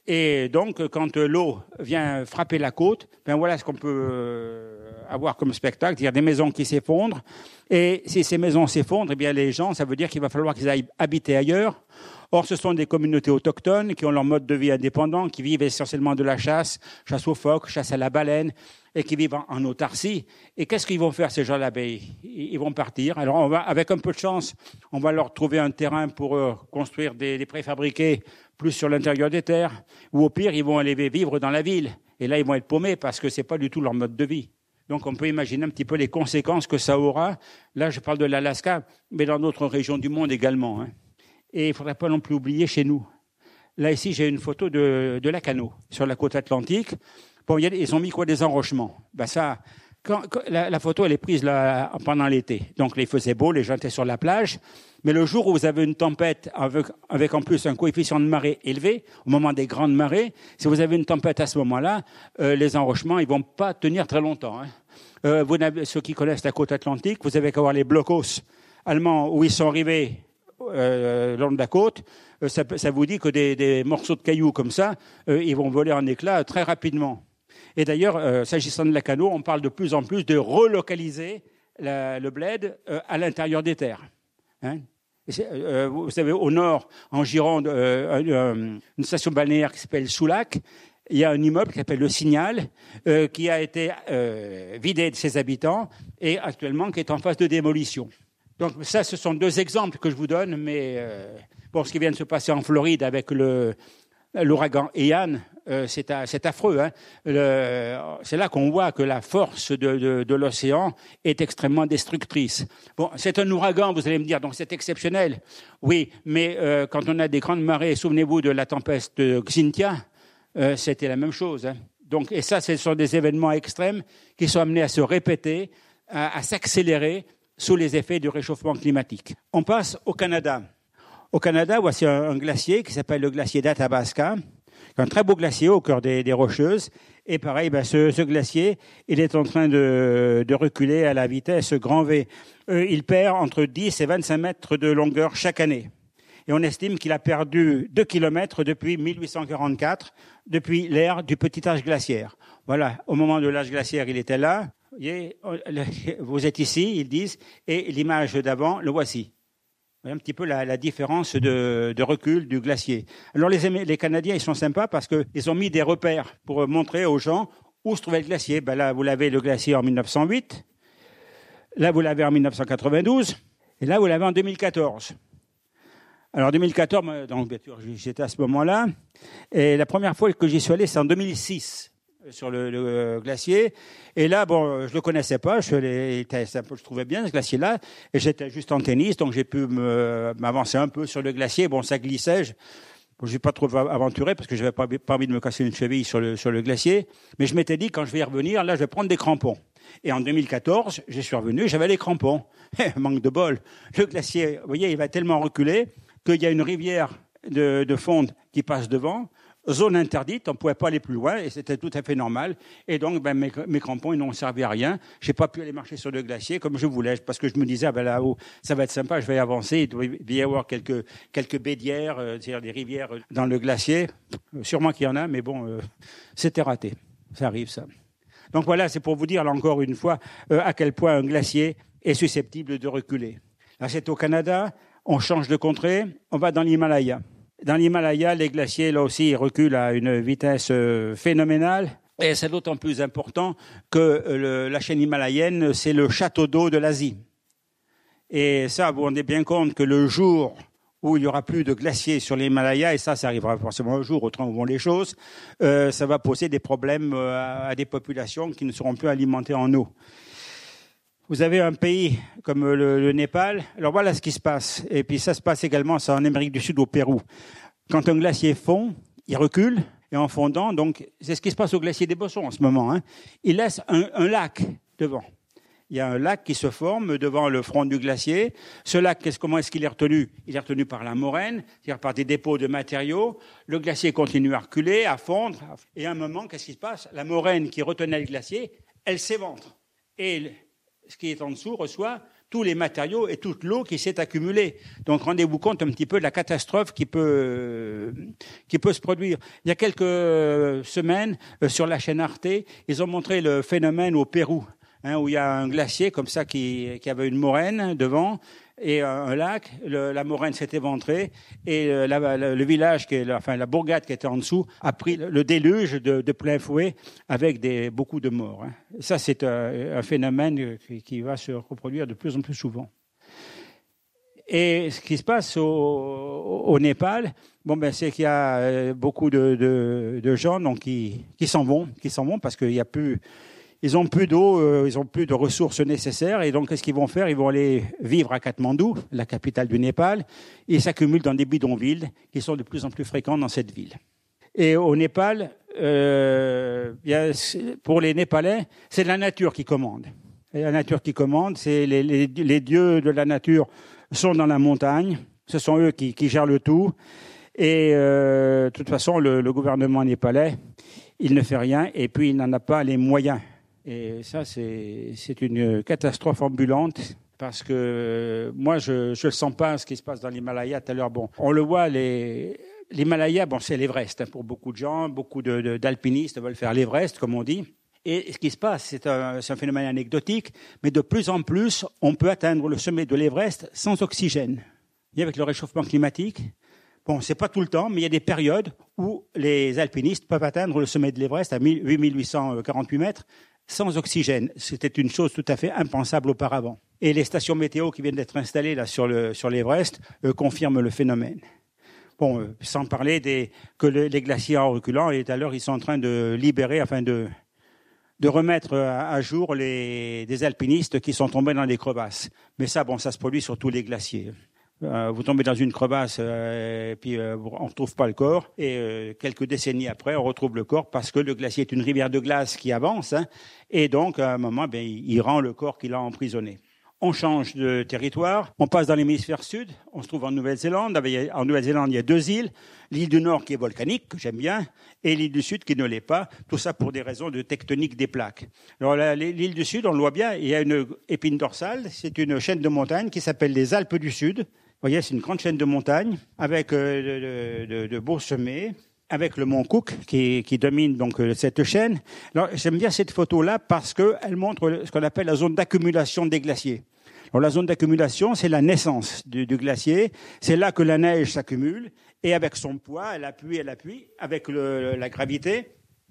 Et donc, quand l'eau vient frapper la côte, ben voilà ce qu'on peut euh, avoir comme spectacle, dire des maisons qui s'effondrent. Et si ces maisons s'effondrent, eh bien les gens, ça veut dire qu'il va falloir qu'ils aillent habiter ailleurs. Or, ce sont des communautés autochtones qui ont leur mode de vie indépendant, qui vivent essentiellement de la chasse, chasse aux phoques, chasse à la baleine, et qui vivent en, autarcie. Et qu'est-ce qu'ils vont faire ces gens-là? Ben, ils, vont partir. Alors, on va, avec un peu de chance, on va leur trouver un terrain pour euh, construire des, des préfabriqués plus sur l'intérieur des terres, ou au pire, ils vont aller vivre dans la ville. Et là, ils vont être paumés parce que c'est pas du tout leur mode de vie. Donc, on peut imaginer un petit peu les conséquences que ça aura. Là, je parle de l'Alaska, mais dans d'autres régions du monde également. Hein. Et il faudrait pas non plus oublier chez nous. Là, ici, j'ai une photo de, de Lacano, sur la côte atlantique. Bon, ils ont mis quoi? Des enrochements. Ben ça, la, photo, elle est prise là, pendant l'été. Donc, il faisait beau, les gens étaient sur la plage. Mais le jour où vous avez une tempête avec, en plus un coefficient de marée élevé, au moment des grandes marées, si vous avez une tempête à ce moment-là, euh, les enrochements, ils vont pas tenir très longtemps. Hein. Euh, vous ceux qui connaissent la côte atlantique, vous avez qu'à voir les blocos allemands où ils sont arrivés euh, le long de la côte. Euh, ça, vous dit que des, des, morceaux de cailloux comme ça, euh, ils vont voler en éclats très rapidement. Et d'ailleurs, euh, s'agissant de la cano, on parle de plus en plus de relocaliser le bled euh, à l'intérieur des terres. Hein Euh, vous savez, au nord, en Gironde, une station balnéaire qui s'appelle Soulac. Il y a un immeuble qui s'appelle Le Signal, qui a été vidé de ses habitants et actuellement qui est en phase de démolition. Donc ça, ce sont deux exemples que je vous donne, mais bon, ce qui vient de se passer en Floride avec le, l'ouragan Ian, euh, c'est affreux. Hein. C'est là qu'on voit que la force de, l'océan est extrêmement destructrice. Bon, c'est un ouragan, vous allez me dire, donc c'est exceptionnel. Oui, mais euh, quand on a des grandes marées, souvenez-vous de la tempête de Xintia, euh, c'était la même chose. Hein. Donc, et ça, ce sont des événements extrêmes qui sont amenés à se répéter, à, s'accélérer sous les effets du réchauffement climatique. On passe au Canada. Au Canada, voici un glacier qui s'appelle le glacier d'Athabasca un très beau glacier au cœur des, Rocheuses. Et pareil, ben, ce, glacier, il est en train de, reculer à la vitesse grand V. Euh, il perd entre 10 et 25 mètres de longueur chaque année. Et on estime qu'il a perdu 2 kilomètres depuis 1844, depuis l'ère du petit âge glaciaire. Voilà, au moment de l'âge glaciaire, il était là. Vous êtes ici, ils disent, et l'image d'avant, le voici un petit peu la, différence de, recul du glacier. Alors les, Canadiens, ils sont sympas parce qu'ils ont mis des repères pour montrer aux gens où se trouvait le glacier. Ben là, vous l'avez le glacier en 1908, là, vous l'avez en 1992, et là, vous l'avez en 2014. Alors 2014, donc j'étais à ce moment-là, et la première fois que j'y suis allé, c'est en 2006 sur le, glacier. Et là, bon, je le connaissais pas. Je, je trouvais bien ce glacier-là. Et j'étais juste en tennis, donc j'ai pu m'avancer un peu sur le glacier. Bon, ça glissait. Je, je n'ai pas trop aventuré parce que je n'avais pas, envie de me casser une cheville sur le, glacier. Mais je m'étais dit, quand je vais y revenir, là, je vais prendre des crampons. Et en 2014, j'ai suis revenu, j'avais les crampons. Manque de bol. Le glacier, vous voyez, il va tellement reculer qu'il y a une rivière de, de fonte qui passe devant zone interdite, on ne pouvait pas aller plus loin et c'était tout à fait normal. Et donc, ben, mes, crampons, ils n'ont servi à rien. J'ai pas pu aller marcher sur le glacier comme je voulais parce que je me disais, ah ben là-haut, ça va être sympa, je vais avancer. Il doit y avoir quelques, quelques bédières, euh, c'est-à-dire des rivières dans le glacier. Sûrement qu'il y en a, mais bon, euh, c'était raté. Ça arrive, ça. Donc voilà, c'est pour vous dire encore une fois euh, à quel point un glacier est susceptible de reculer. Là, c'est au Canada. On change de contrée. On va dans l'Himalaya. Dans l'Himalaya, les glaciers, là aussi, reculent à une vitesse euh, phénoménale. Et c'est d'autant plus important que euh, la chaîne himalayenne, c'est le château d'eau de l'Asie. Et ça, vous vous rendez bien compte que le jour où il n'y aura plus de glaciers sur l'Himalaya, et ça, ça arrivera forcément un jour, autrement vont les choses, euh, ça va poser des problèmes à des populations qui ne seront plus alimentées en eau. Vous avez un pays comme le, Népal. Alors voilà ce qui se passe. Et puis ça se passe également ça en Amérique du Sud, au Pérou. Quand un glacier fond, il recule. Et en fondant, donc, c'est ce qui se passe au glacier des Bossons en ce moment. Hein. Il laisse un, lac devant. Il y a un lac qui se forme devant le front du glacier. Ce lac, comment est-ce qu'il est retenu? Il est retenu par la moraine, c'est-à-dire par des dépôts de matériaux. Le glacier continue à reculer, à fondre. Et à un moment, qu'est-ce qui se passe? La moraine qui retenait le glacier, elle s'éventre. Et ce qui est en dessous reçoit tous les matériaux et toute l'eau qui s'est accumulée. Donc rendez-vous compte un petit peu de la catastrophe qui peut, qui peut se produire. Il y a quelques semaines, euh, sur la chaîne Arte, ils ont montré le phénomène au Pérou, hein, où il y a un glacier comme ça qui, qui avait une moraine devant, et un lac, la moraine s'est éventrée et euh, le village, enfin la bourgade qui était en dessous, a pris le déluge de, plein fouet avec beaucoup de morts. Hein. Ça, c'est un, phénomène qui, va se reproduire de plus en plus souvent. Et ce qui se passe au, Népal, bon ben c'est qu'il y a euh, beaucoup de, gens donc qui s'en vont, qui s'en vont parce qu'il n'y a plus ils ont plus d'eau, euh, ils ont plus de ressources nécessaires, et donc qu'est-ce qu'ils vont faire? Ils vont aller vivre à Katmandou, la capitale du Népal, et s'accumulent dans des bidonvilles qui sont de plus en plus fréquents dans cette ville. Et au Népal, euh, pour les Népalais, c'est la nature qui commande. La nature qui commande, c'est les, les, les, dieux de la nature sont dans la montagne, ce sont eux qui, qui gèrent le tout. Et euh, de toute façon, le, le gouvernement népalais, il ne fait rien, et puis il n'en a pas les moyens et ça, c'est une catastrophe ambulante parce que moi, je ne sens pas ce qui se passe dans l'Himalaya tout à l'heure. Bon, on le voit, l'Himalaya, bon, c'est l'Everest hein, pour beaucoup de gens, beaucoup d'alpinistes veulent faire l'Everest, comme on dit. Et ce qui se passe, c'est un, un, phénomène anecdotique, mais de plus en plus, on peut atteindre le sommet de l'Everest sans oxygène. Et avec le réchauffement climatique, bon, c'est pas tout le temps, mais il y a des périodes où les alpinistes peuvent atteindre le sommet de l'Everest à 8848 mètres sans oxygène. C'était une chose tout à fait impensable auparavant. Et les stations météo qui viennent d'être installées là sur le sur l'Everest euh, confirment le phénomène. Bon, euh, sans parler des que les glaciers en reculant et à l'heure ils sont en train de libérer, afin de de remettre à, jour les des alpinistes qui sont tombés dans les crevasses. Mais ça, bon, ça se produit sur tous les glaciers. Euh, vous tombez dans une crevasse euh, et puis euh, on ne retrouve pas le corps et quelques décennies après on retrouve le corps parce que le glacier est une rivière de glace qui avance hein, et donc à un moment ben, il rend le corps qu'il a emprisonné. On change de territoire, on passe dans l'hémisphère sud, on se trouve en Nouvelle-Zélande. En Nouvelle-Zélande, il y a deux îles, l'île du Nord qui est volcanique, que j'aime bien, et l'île du Sud qui ne l'est pas, tout ça pour des raisons de tectonique des plaques. Alors l'île du Sud, on le voit bien, il y a une épine dorsale, c'est une chaîne de montagnes qui s'appelle les Alpes du Sud, vous voyez, c'est une grande chaîne de montagnes avec euh, de, beaux sommets, avec le mont Cook qui, domine donc euh, cette chaîne. Alors j'aime bien cette photo-là parce qu'elle montre ce qu'on appelle la zone d'accumulation des glaciers. Alors la zone d'accumulation, c'est la naissance du, glacier. C'est là que la neige s'accumule et avec son poids, elle appuie, elle appuie, avec la gravité,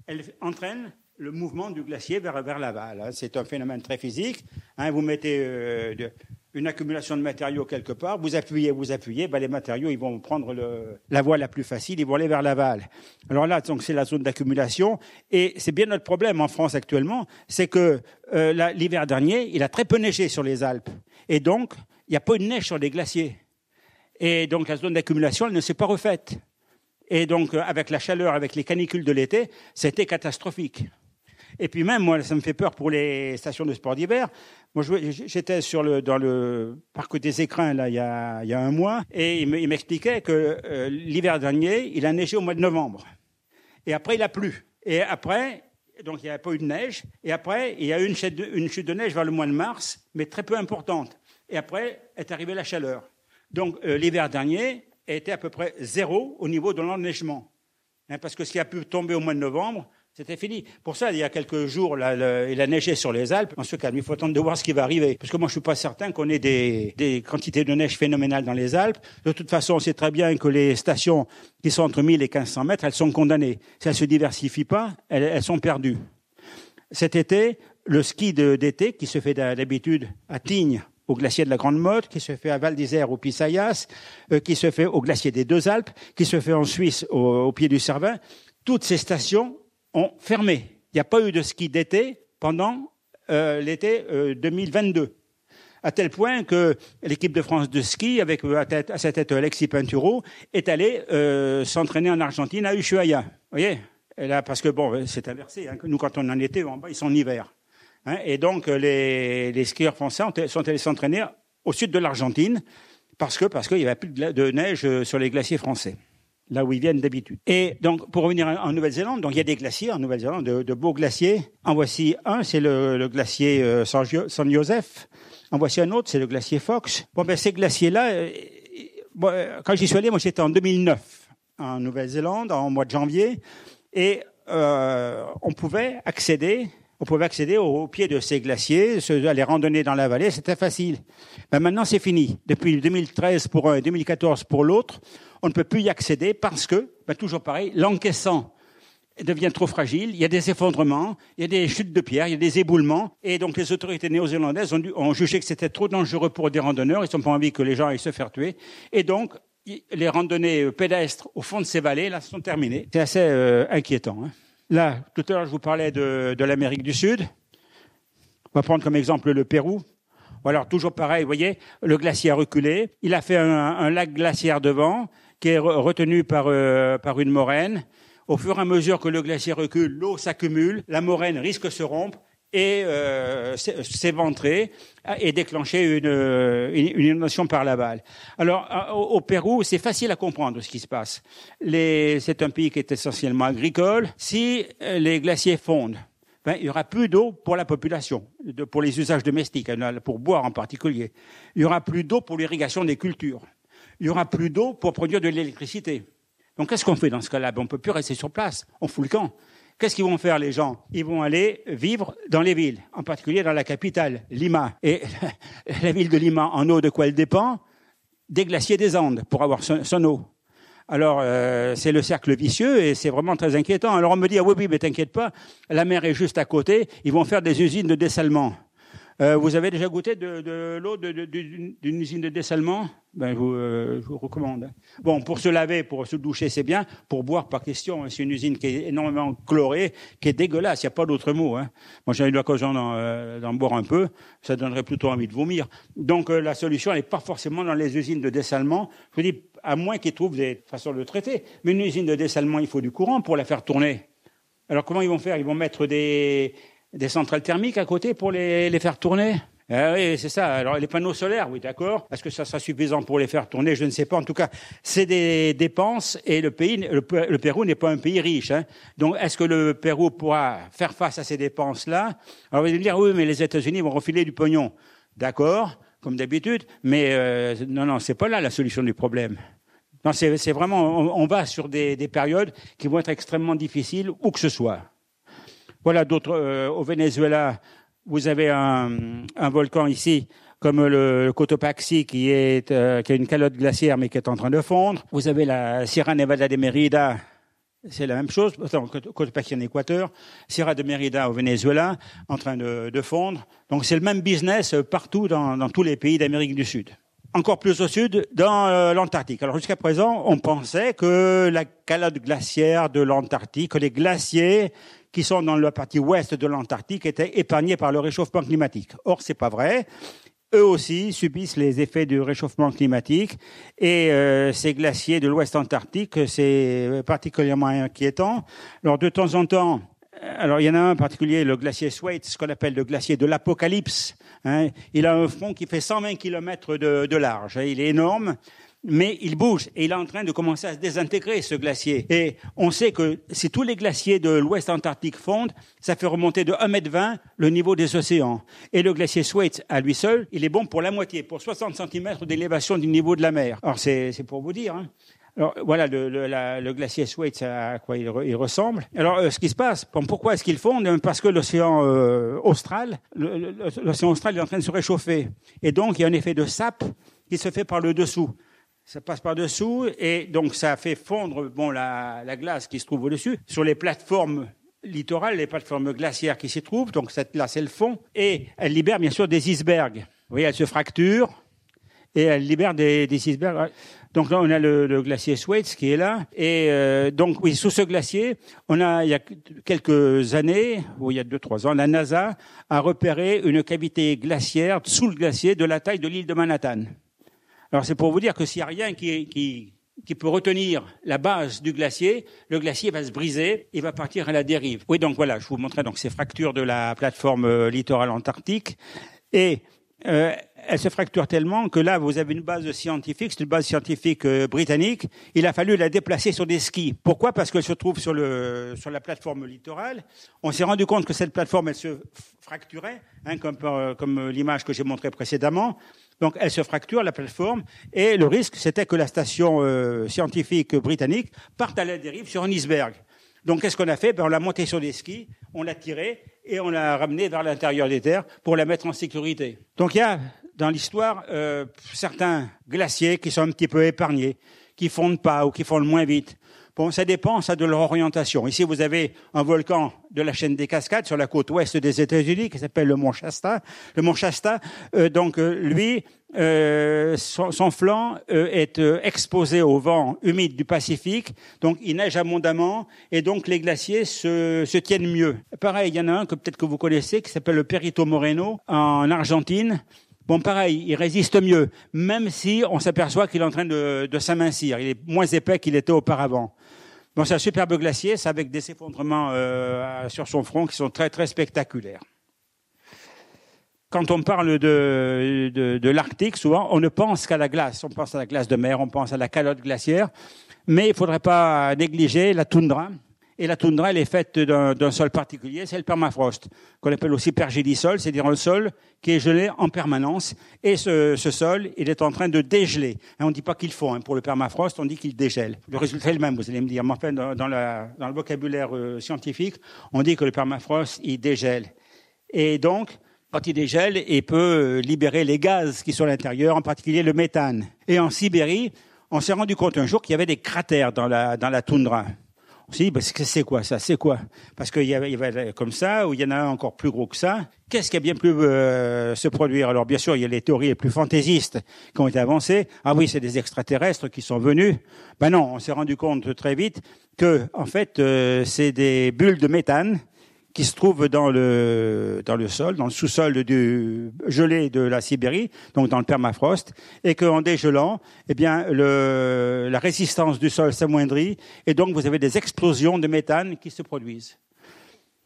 elle entraîne le mouvement du glacier vers, l'aval. Hein. C'est un phénomène très physique. Hein, vous mettez euh, une accumulation de matériaux quelque part, vous appuyez, vous appuyez, ben les matériaux ils vont prendre la voie la plus facile, ils vont aller vers l'aval. Alors là, donc c'est la zone d'accumulation, et c'est bien notre problème en France actuellement, c'est que euh, l'hiver dernier, il a très peu neigé sur les Alpes, et donc il n'y a pas de neige sur les glaciers, et donc la zone d'accumulation, elle ne s'est pas refaite. Et donc, euh, avec la chaleur, avec les canicules de l'été, c'était catastrophique. Et puis même, moi, ça me fait peur pour les stations de sport d'hiver. Moi, j'étais dans le parc des écrins, là, il y a, un mois, et il m'expliquait que euh, l'hiver dernier, il a neigé au mois de novembre. Et après, il a plu. Et après, donc il n'y a pas eu de neige. Et après, il y a eu une chute, de, une chute de neige vers le mois de mars, mais très peu importante. Et après, est arrivée la chaleur. Donc euh, l'hiver dernier était à peu près zéro au niveau de l'enneigement. Hein, parce que ce qui a pu tomber au mois de novembre, c'était fini. Pour ça, il y a quelques jours, il a neigé sur les Alpes. On se calme. Il faut attendre de voir ce qui va arriver. Parce que moi, je suis pas certain qu'on ait des, quantités de neige phénoménales dans les Alpes. De toute façon, on sait très bien que les stations qui sont entre 1000 et 1500 mètres, elles sont condamnées. Si elles se diversifient pas, elles, sont perdues. Cet été, le ski d'été, qui se fait d'habitude à Tignes, au glacier de la Grande Motte, qui se fait à Val d'Isère au Pissayas, euh, qui se fait au glacier des Deux Alpes, qui se fait en Suisse au, au pied du Cervin, toutes ces stations ont fermé. Il n'y a pas eu de ski d'été pendant euh, l'été 2022. Euh, à tel point que l'équipe de France de ski, avec euh, à, sa tête Alexis Pinturo, est allée s'entraîner en Argentine à Ushuaia. Vous voyez? Là, Parce que, bon, c'est inversé. Hein, nous, quand on en était en bas, ils sont en hiver. Hein, et donc, les, les skieurs français sont allés s'entraîner au sud de l'Argentine parce que parce qu'il n'y avait plus de neige sur les glaciers français là où ils viennent d'habitude. Et donc, pour revenir en Nouvelle-Zélande, donc il y a des glaciers en Nouvelle-Zélande, de, beaux glaciers. En voici un, c'est le, glacier euh, San, Joseph. En voici un autre, c'est le glacier Fox. Bon, ben ces glaciers-là, euh, bon, euh, quand j'y suis allé, moi j'étais en 2009 en Nouvelle-Zélande, en mois de janvier, et euh, on pouvait accéder on pouvait accéder au, pied de ces glaciers, aller randonner dans la vallée, c'était facile. Ben maintenant, c'est fini. Depuis 2013 pour un et 2014 pour l'autre, on ne peut plus y accéder parce que, ben toujours pareil, l'encaissant devient trop fragile, il y a des effondrements, il y a des chutes de pierres, il y a des éboulements, et donc les autorités néo-zélandaises ont, jugé que c'était trop dangereux pour des randonneurs, ils n'ont pas envie que les gens aillent se faire tuer, et donc les randonnées pédestres au fond de ces vallées, là, sont terminées. C'est assez euh, inquiétant. Hein. Là, tout à l'heure, je vous parlais de, l'Amérique du Sud. On va prendre comme exemple le Pérou. Alors, toujours pareil, vous voyez, le glacier a reculé. Il a fait un lac glaciaire devant, qui est retenu par, euh, par une moraine. Au fur et à mesure que le glacier recule, l'eau s'accumule, la moraine risque de se rompre et euh, s'éventrer et déclencher une, une, inondation par la balle. Alors, au, Pérou, c'est facile à comprendre ce qui se passe. C'est un pays qui est essentiellement agricole. Si euh, les glaciers fondent, ben, il y aura plus d'eau pour la population, pour les usages domestiques, pour boire en particulier. Il y aura plus d'eau pour l'irrigation des cultures. Il y aura plus d'eau pour produire de l'électricité. Donc, qu'est-ce qu'on fait dans ce cas-là? Ben, On peut plus rester sur place. On fout le camp. Qu'est-ce qu'ils vont faire les gens? Ils vont aller vivre dans les villes, en particulier dans la capitale, Lima. Et la ville de Lima, en eau, de quoi elle dépend? Des glaciers des Andes pour avoir son, eau. Alors, euh, c'est le cercle vicieux et c'est vraiment très inquiétant. Alors, on me dit, ah oui, oui, mais t'inquiète pas, la mer est juste à côté, ils vont faire des usines de dessalement. Euh, vous avez déjà goûté de, de l'eau d'une usine de dessalement? Ben, je, vous, euh, je, vous, recommande. Bon, pour se laver, pour se doucher, c'est bien. Pour boire, pas question. Hein. C'est une usine qui est énormément chlorée, qui est dégueulasse. Il n'y a pas d'autre mot. Hein. Moi, j'ai eu l'occasion euh, d'en boire un peu. Ça donnerait plutôt envie de vomir. Donc, la solution n'est pas forcément dans les usines de dessalement. Je vous dis, à moins qu'ils trouvent des façons de le traiter. Mais une usine de dessalement, il faut du courant pour la faire tourner. Alors, comment ils vont faire? Ils vont mettre des des centrales thermiques à côté pour les, les faire tourner ah oui, c'est ça. Alors les panneaux solaires, oui, d'accord. Est-ce que ça sera suffisant pour les faire tourner? Je ne sais pas. En tout cas, c'est des dépenses et le pays, le, Pérou n'est pas un pays riche. Hein. Donc, est-ce que le Pérou pourra faire face à ces dépenses-là? Alors vous allez me dire, oui, mais les États-Unis vont refiler du pognon. D'accord, comme d'habitude. Mais euh, non, non, c'est pas là la solution du problème. Non, c'est vraiment, on, on, va sur des, des périodes qui vont être extrêmement difficiles, où que ce soit. Voilà d'autres. Euh, au Venezuela, vous avez un, un volcan ici, comme le, Cotopaxi, qui, est, euh, qui a une calotte glaciaire, mais qui est en train de fondre. Vous avez la Sierra Nevada de Merida, c'est la même chose. Cotopaxi en Équateur, Sierra de Merida au Venezuela, en train de, de fondre. Donc c'est le même business partout dans, dans tous les pays d'Amérique du Sud encore plus au sud, dans euh, l'Antarctique. Alors jusqu'à présent, on pensait que la calotte glaciaire de l'Antarctique, que les glaciers qui sont dans la partie ouest de l'Antarctique étaient épargnés par le réchauffement climatique. Or, c'est pas vrai. Eux aussi subissent les effets du réchauffement climatique et euh, ces glaciers de l'ouest antarctique, c'est particulièrement inquiétant. Alors, de temps en temps, alors il y en a un en particulier, le glacier Thwaites, ce qu'on appelle le glacier de l'apocalypse. Hein. Il a un front qui fait 120 km de, de large. Hein. Il est énorme mais il bouge et il est en train de commencer à se désintégrer, ce glacier. Et on sait que si tous les glaciers de l'ouest antarctique fondent, ça fait remonter de 1,20 m le niveau des océans. Et le glacier Thwaites, à lui seul, il est bon pour la moitié, pour 60 cm d'élévation du niveau de la mer. Alors c'est pour vous dire. Hein. Alors voilà le, le, glacier Thwaites à quoi il, ressemble. Alors euh, ce qui se passe, pourquoi est-ce qu'il fonde Parce que l'océan euh, austral, l'océan austral est en train de se réchauffer, et donc il y a un effet de sape qui se fait par le dessous ça passe par-dessous et donc ça fait fondre bon, la, la glace qui se trouve au-dessus sur les plateformes littorales, les plateformes glaciaires qui s'y trouvent. Donc cette glace, elle fond et elle libère bien sûr des icebergs. Vous voyez, elle se fracture et elle libère des, icebergs. Donc là, on a le, glacier Thwaites qui est là. Et euh, donc, oui, sous ce glacier, on a, il y a quelques années, ou il y a deux, trois ans, la NASA a repéré une cavité glaciaire sous le glacier de la taille de l'île de Manhattan. Alors c'est pour vous dire que s'il n'y a rien qui, peut retenir la base du glacier, le glacier va se briser et va partir à la dérive. Oui, donc voilà, je vous montrais donc ces fractures de la plateforme euh, littorale antarctique. Et euh, elle se fracture tellement que là, vous avez une base scientifique, c'est une base scientifique euh, britannique. Il a fallu la déplacer sur des skis. Pourquoi? Parce qu'elle se trouve sur, la plateforme littorale. On s'est rendu compte que cette plateforme, elle se fracturait, hein, comme, comme l'image que j'ai montrée précédemment. Donc elle se fracture, la plateforme, et le risque, c'était que la station euh, scientifique britannique parte à la dérive sur un iceberg. Donc qu'est-ce qu'on a fait? Ben, On l'a monté sur des skis, on l'a tiré et on l'a ramené vers l'intérieur des terres pour la mettre en sécurité. Donc il y a dans l'histoire euh, certains glaciers qui sont un petit peu épargnés, qui fondent pas ou qui fondent moins vite. Bon, ça dépend ça de leur orientation. Ici, vous avez un volcan de la chaîne des Cascades sur la côte ouest des États-Unis qui s'appelle le mont Shasta. Le mont Shasta, euh, donc euh, lui, euh, son, son, flanc euh, est exposé au vent humide du Pacifique, donc il neige abondamment et donc les glaciers se, se tiennent mieux. Pareil, il y en a un que peut-être que vous connaissez qui s'appelle le Perito Moreno en Argentine. Bon, pareil, il résiste mieux, même si on s'aperçoit qu'il est en train de, de s'amincir. Il est moins épais qu'il était auparavant. C'est un superbe glacier, avec des effondrements euh, sur son front qui sont très très spectaculaires. Quand on parle de, de, de l'Arctique, souvent, on ne pense qu'à la glace. On pense à la glace de mer, on pense à la calotte glaciaire, mais il ne faudrait pas négliger la toundra, et la toundra, elle est faite d'un sol particulier, c'est le permafrost, qu'on appelle aussi pergélisol, c'est-à-dire un sol qui est gelé en permanence. Et ce, sol, il est en train de dégeler. On ne dit pas qu'il faut, hein, pour le permafrost, on dit qu'il dégèle. Le résultat est le même, vous allez me dire. Mais enfin, dans, dans, le vocabulaire euh, scientifique, on dit que le permafrost, il dégèle. Et donc, quand il dégèle et peut libérer les gaz qui sont à l'intérieur, en particulier le méthane. Et en Sibérie, on s'est rendu compte un jour qu'il y avait des cratères dans la toundra. On s'est dit, bah, c'est quoi ça? C'est quoi? Parce qu'il y, avait, comme ça, ou il y en a encore plus gros que ça. Qu'est-ce qui a bien pu euh, se produire? Alors bien sûr, il y a les théories les plus fantaisistes qui ont été avancées. Ah oui, c'est des extraterrestres qui sont venus. Ben non, on s'est rendu compte très vite que, en fait, euh, c'est des bulles de méthane qui se trouve dans le, dans le sol, dans le sous-sol du gelé de la Sibérie, donc dans le permafrost, et qu'en dégelant, eh bien, la résistance du sol s'amoindrit, et donc vous avez des explosions de méthane qui se produisent.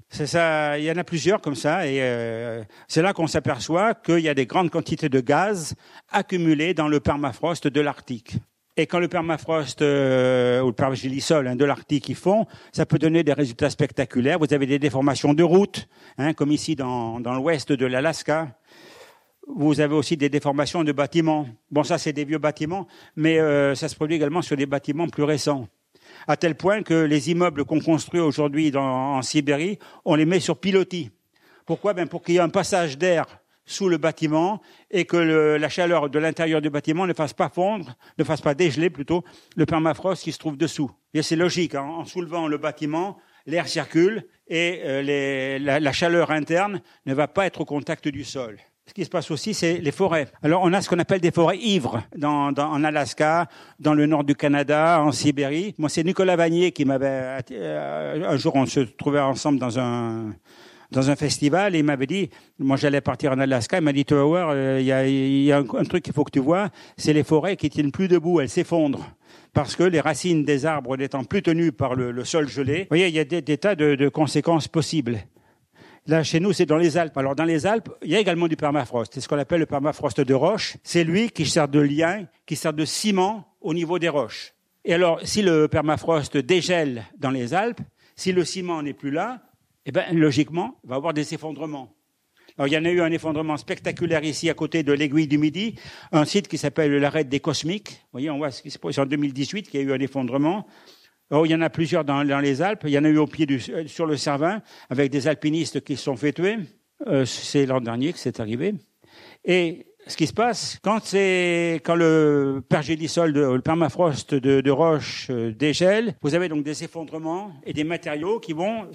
C'est ça, il y en a plusieurs comme ça, et euh, c'est là qu'on s'aperçoit qu'il y a des grandes quantités de gaz accumulées dans le permafrost de l'Arctique. Et quand le permafrost euh, ou le permagélisol hein, de l'Arctique y font, ça peut donner des résultats spectaculaires. Vous avez des déformations de routes, hein, comme ici dans, dans l'ouest de l'Alaska. Vous avez aussi des déformations de bâtiments. Bon, ça c'est des vieux bâtiments, mais euh, ça se produit également sur des bâtiments plus récents. À tel point que les immeubles qu'on construit aujourd'hui en Sibérie, on les met sur pilotis. Pourquoi? Ben Pour qu'il y ait un passage d'air sous le bâtiment et que la chaleur de l'intérieur du bâtiment ne fasse pas fondre, ne fasse pas dégeler plutôt le permafrost qui se trouve dessous. Et c'est logique, hein. en soulevant le bâtiment, l'air circule et euh, la, chaleur interne ne va pas être au contact du sol. Ce qui se passe aussi, c'est les forêts. Alors, on a ce qu'on appelle des forêts ivres en Alaska, dans le nord du Canada, en Sibérie. Moi, c'est Nicolas Vanier qui m'avait... Euh, un jour, on se trouvait ensemble dans un dans un festival et il m'avait dit, moi j'allais partir en Alaska, il m'a dit, tu euh, il y a, y a un, truc qu'il faut que tu vois, c'est les forêts qui tiennent plus debout, elles s'effondrent parce que les racines des arbres n'étant plus tenues par le, sol gelé, vous voyez, il y a des, tas de, de, conséquences possibles. Là, chez nous, c'est dans les Alpes. Alors, dans les Alpes, il y a également du permafrost. C'est ce qu'on appelle le permafrost de roche. C'est lui qui sert de lien, qui sert de ciment au niveau des roches. Et alors, si le permafrost dégèle dans les Alpes, si le ciment n'est plus là, eh bien, logiquement, il va y avoir des effondrements. Alors, il y en a eu un effondrement spectaculaire ici à côté de l'aiguille du Midi, un site qui s'appelle l'arrêt des Cosmiques. Vous voyez, ce qui se passe en 2018 qu'il y a eu un effondrement. Il y en a plusieurs dans, les Alpes. Il y en a eu au pied euh, sur le Cervin avec des alpinistes qui se sont fait tuer. Euh, c'est l'an dernier que c'est arrivé. Ce qui se passe quand quand le pergélisol, de, le permafrost de, de roche euh, dégèle, vous avez donc des effondrements et des matériaux qui vont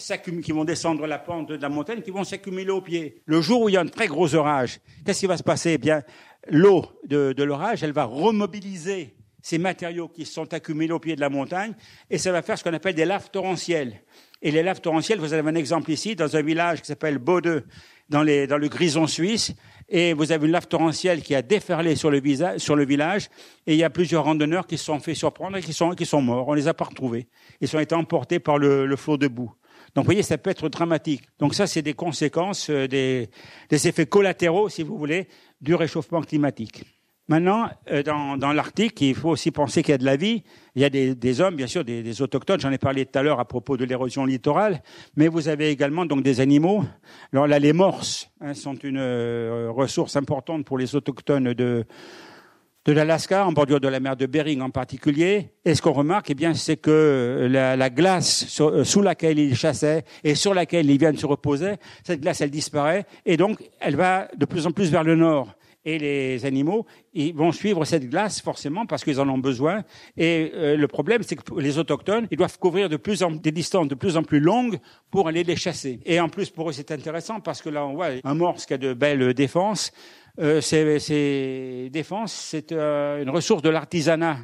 qui vont descendre la pente de la montagne, qui vont s'accumuler au pied. Le jour où il y a un très gros orage, qu'est-ce qui va se passer? Eh bien, l'eau de, de l'orage, elle va remobiliser ces matériaux qui sont accumulés au pied de la montagne, et ça va faire ce qu'on appelle des laves torrentielles. Et les laves torrentielles, vous avez un exemple ici, dans un village qui s'appelle Baudeux, dans, les, dans le Grison suisse, et vous avez une lave torrentielle qui a déferlé sur le, sur le village, et il y a plusieurs randonneurs qui se sont fait surprendre et qui sont, qui sont morts. On les a pas retrouvés. Ils ont été emportés par le, le flot de boue. Donc, vous voyez, ça peut être dramatique. Donc, ça, c'est des conséquences, euh, des, des effets collatéraux, si vous voulez, du réchauffement climatique. Maintenant, euh, dans, l'Arctique, il faut aussi penser qu'il y a de la vie. Il y a des, hommes, bien sûr, des, autochtones. J'en ai parlé tout à l'heure à propos de l'érosion littorale. Mais vous avez également donc des animaux. Alors là, les morses hein, sont une euh, ressource importante pour les autochtones de, de l'Alaska, en bordure de la mer de Bering en particulier. Et ce qu'on remarque, eh bien, c'est que la, la glace euh, sous laquelle ils chassaient et sur laquelle ils viennent se reposer, cette glace, elle disparaît. Et donc, elle va de plus en plus vers le nord et les animaux, ils vont suivre cette glace forcément parce qu'ils en ont besoin. Et euh, le problème, c'est que les autochtones, ils doivent couvrir de plus en des distances de plus en plus longues pour aller les chasser. Et en plus, pour eux, c'est intéressant parce que là, on voit un morse qui a de belles défenses. Euh, ces, ces défenses, c'est euh, une ressource de l'artisanat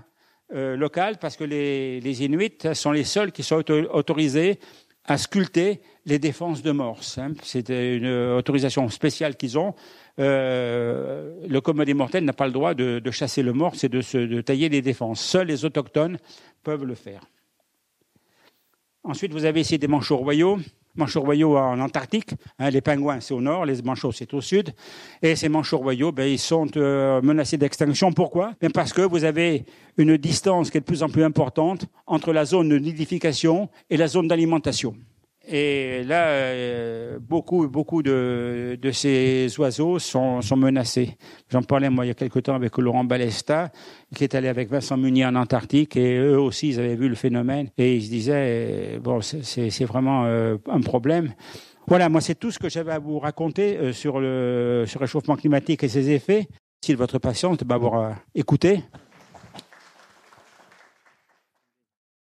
euh, local parce que les, les Inuits sont les seuls qui sont autorisés à sculpter les défenses de morse. Hein. C'est une autorisation spéciale qu'ils ont. Euh, le commun des mortels n'a pas le droit de, chasser le de, se, de tailler les défenses. Seuls les autochtones peuvent le faire. Ensuite, vous avez ici des manchots royaux. Manchots royaux en Antarctique. Hein, les pingouins, c'est au nord, les manchots, c'est au sud. Et ces manchots royaux, ben, ils sont euh, menacés d'extinction. Pourquoi? Ben Parce que vous avez une distance qui est de plus en plus importante entre la zone de nidification et la zone d'alimentation. Et là, euh, beaucoup, beaucoup de, de ces oiseaux sont, sont menacés. J'en parlais moi il y a quelque temps avec Laurent Balesta, qui est allé avec Vincent Munier en Antarctique, et eux aussi ils avaient vu le phénomène et ils se disaient bon c'est vraiment euh, un problème. Voilà, moi c'est tout ce que j'avais à vous raconter euh, sur le, sur réchauffement climatique et ses effets. De votre patience m'avoir écouté.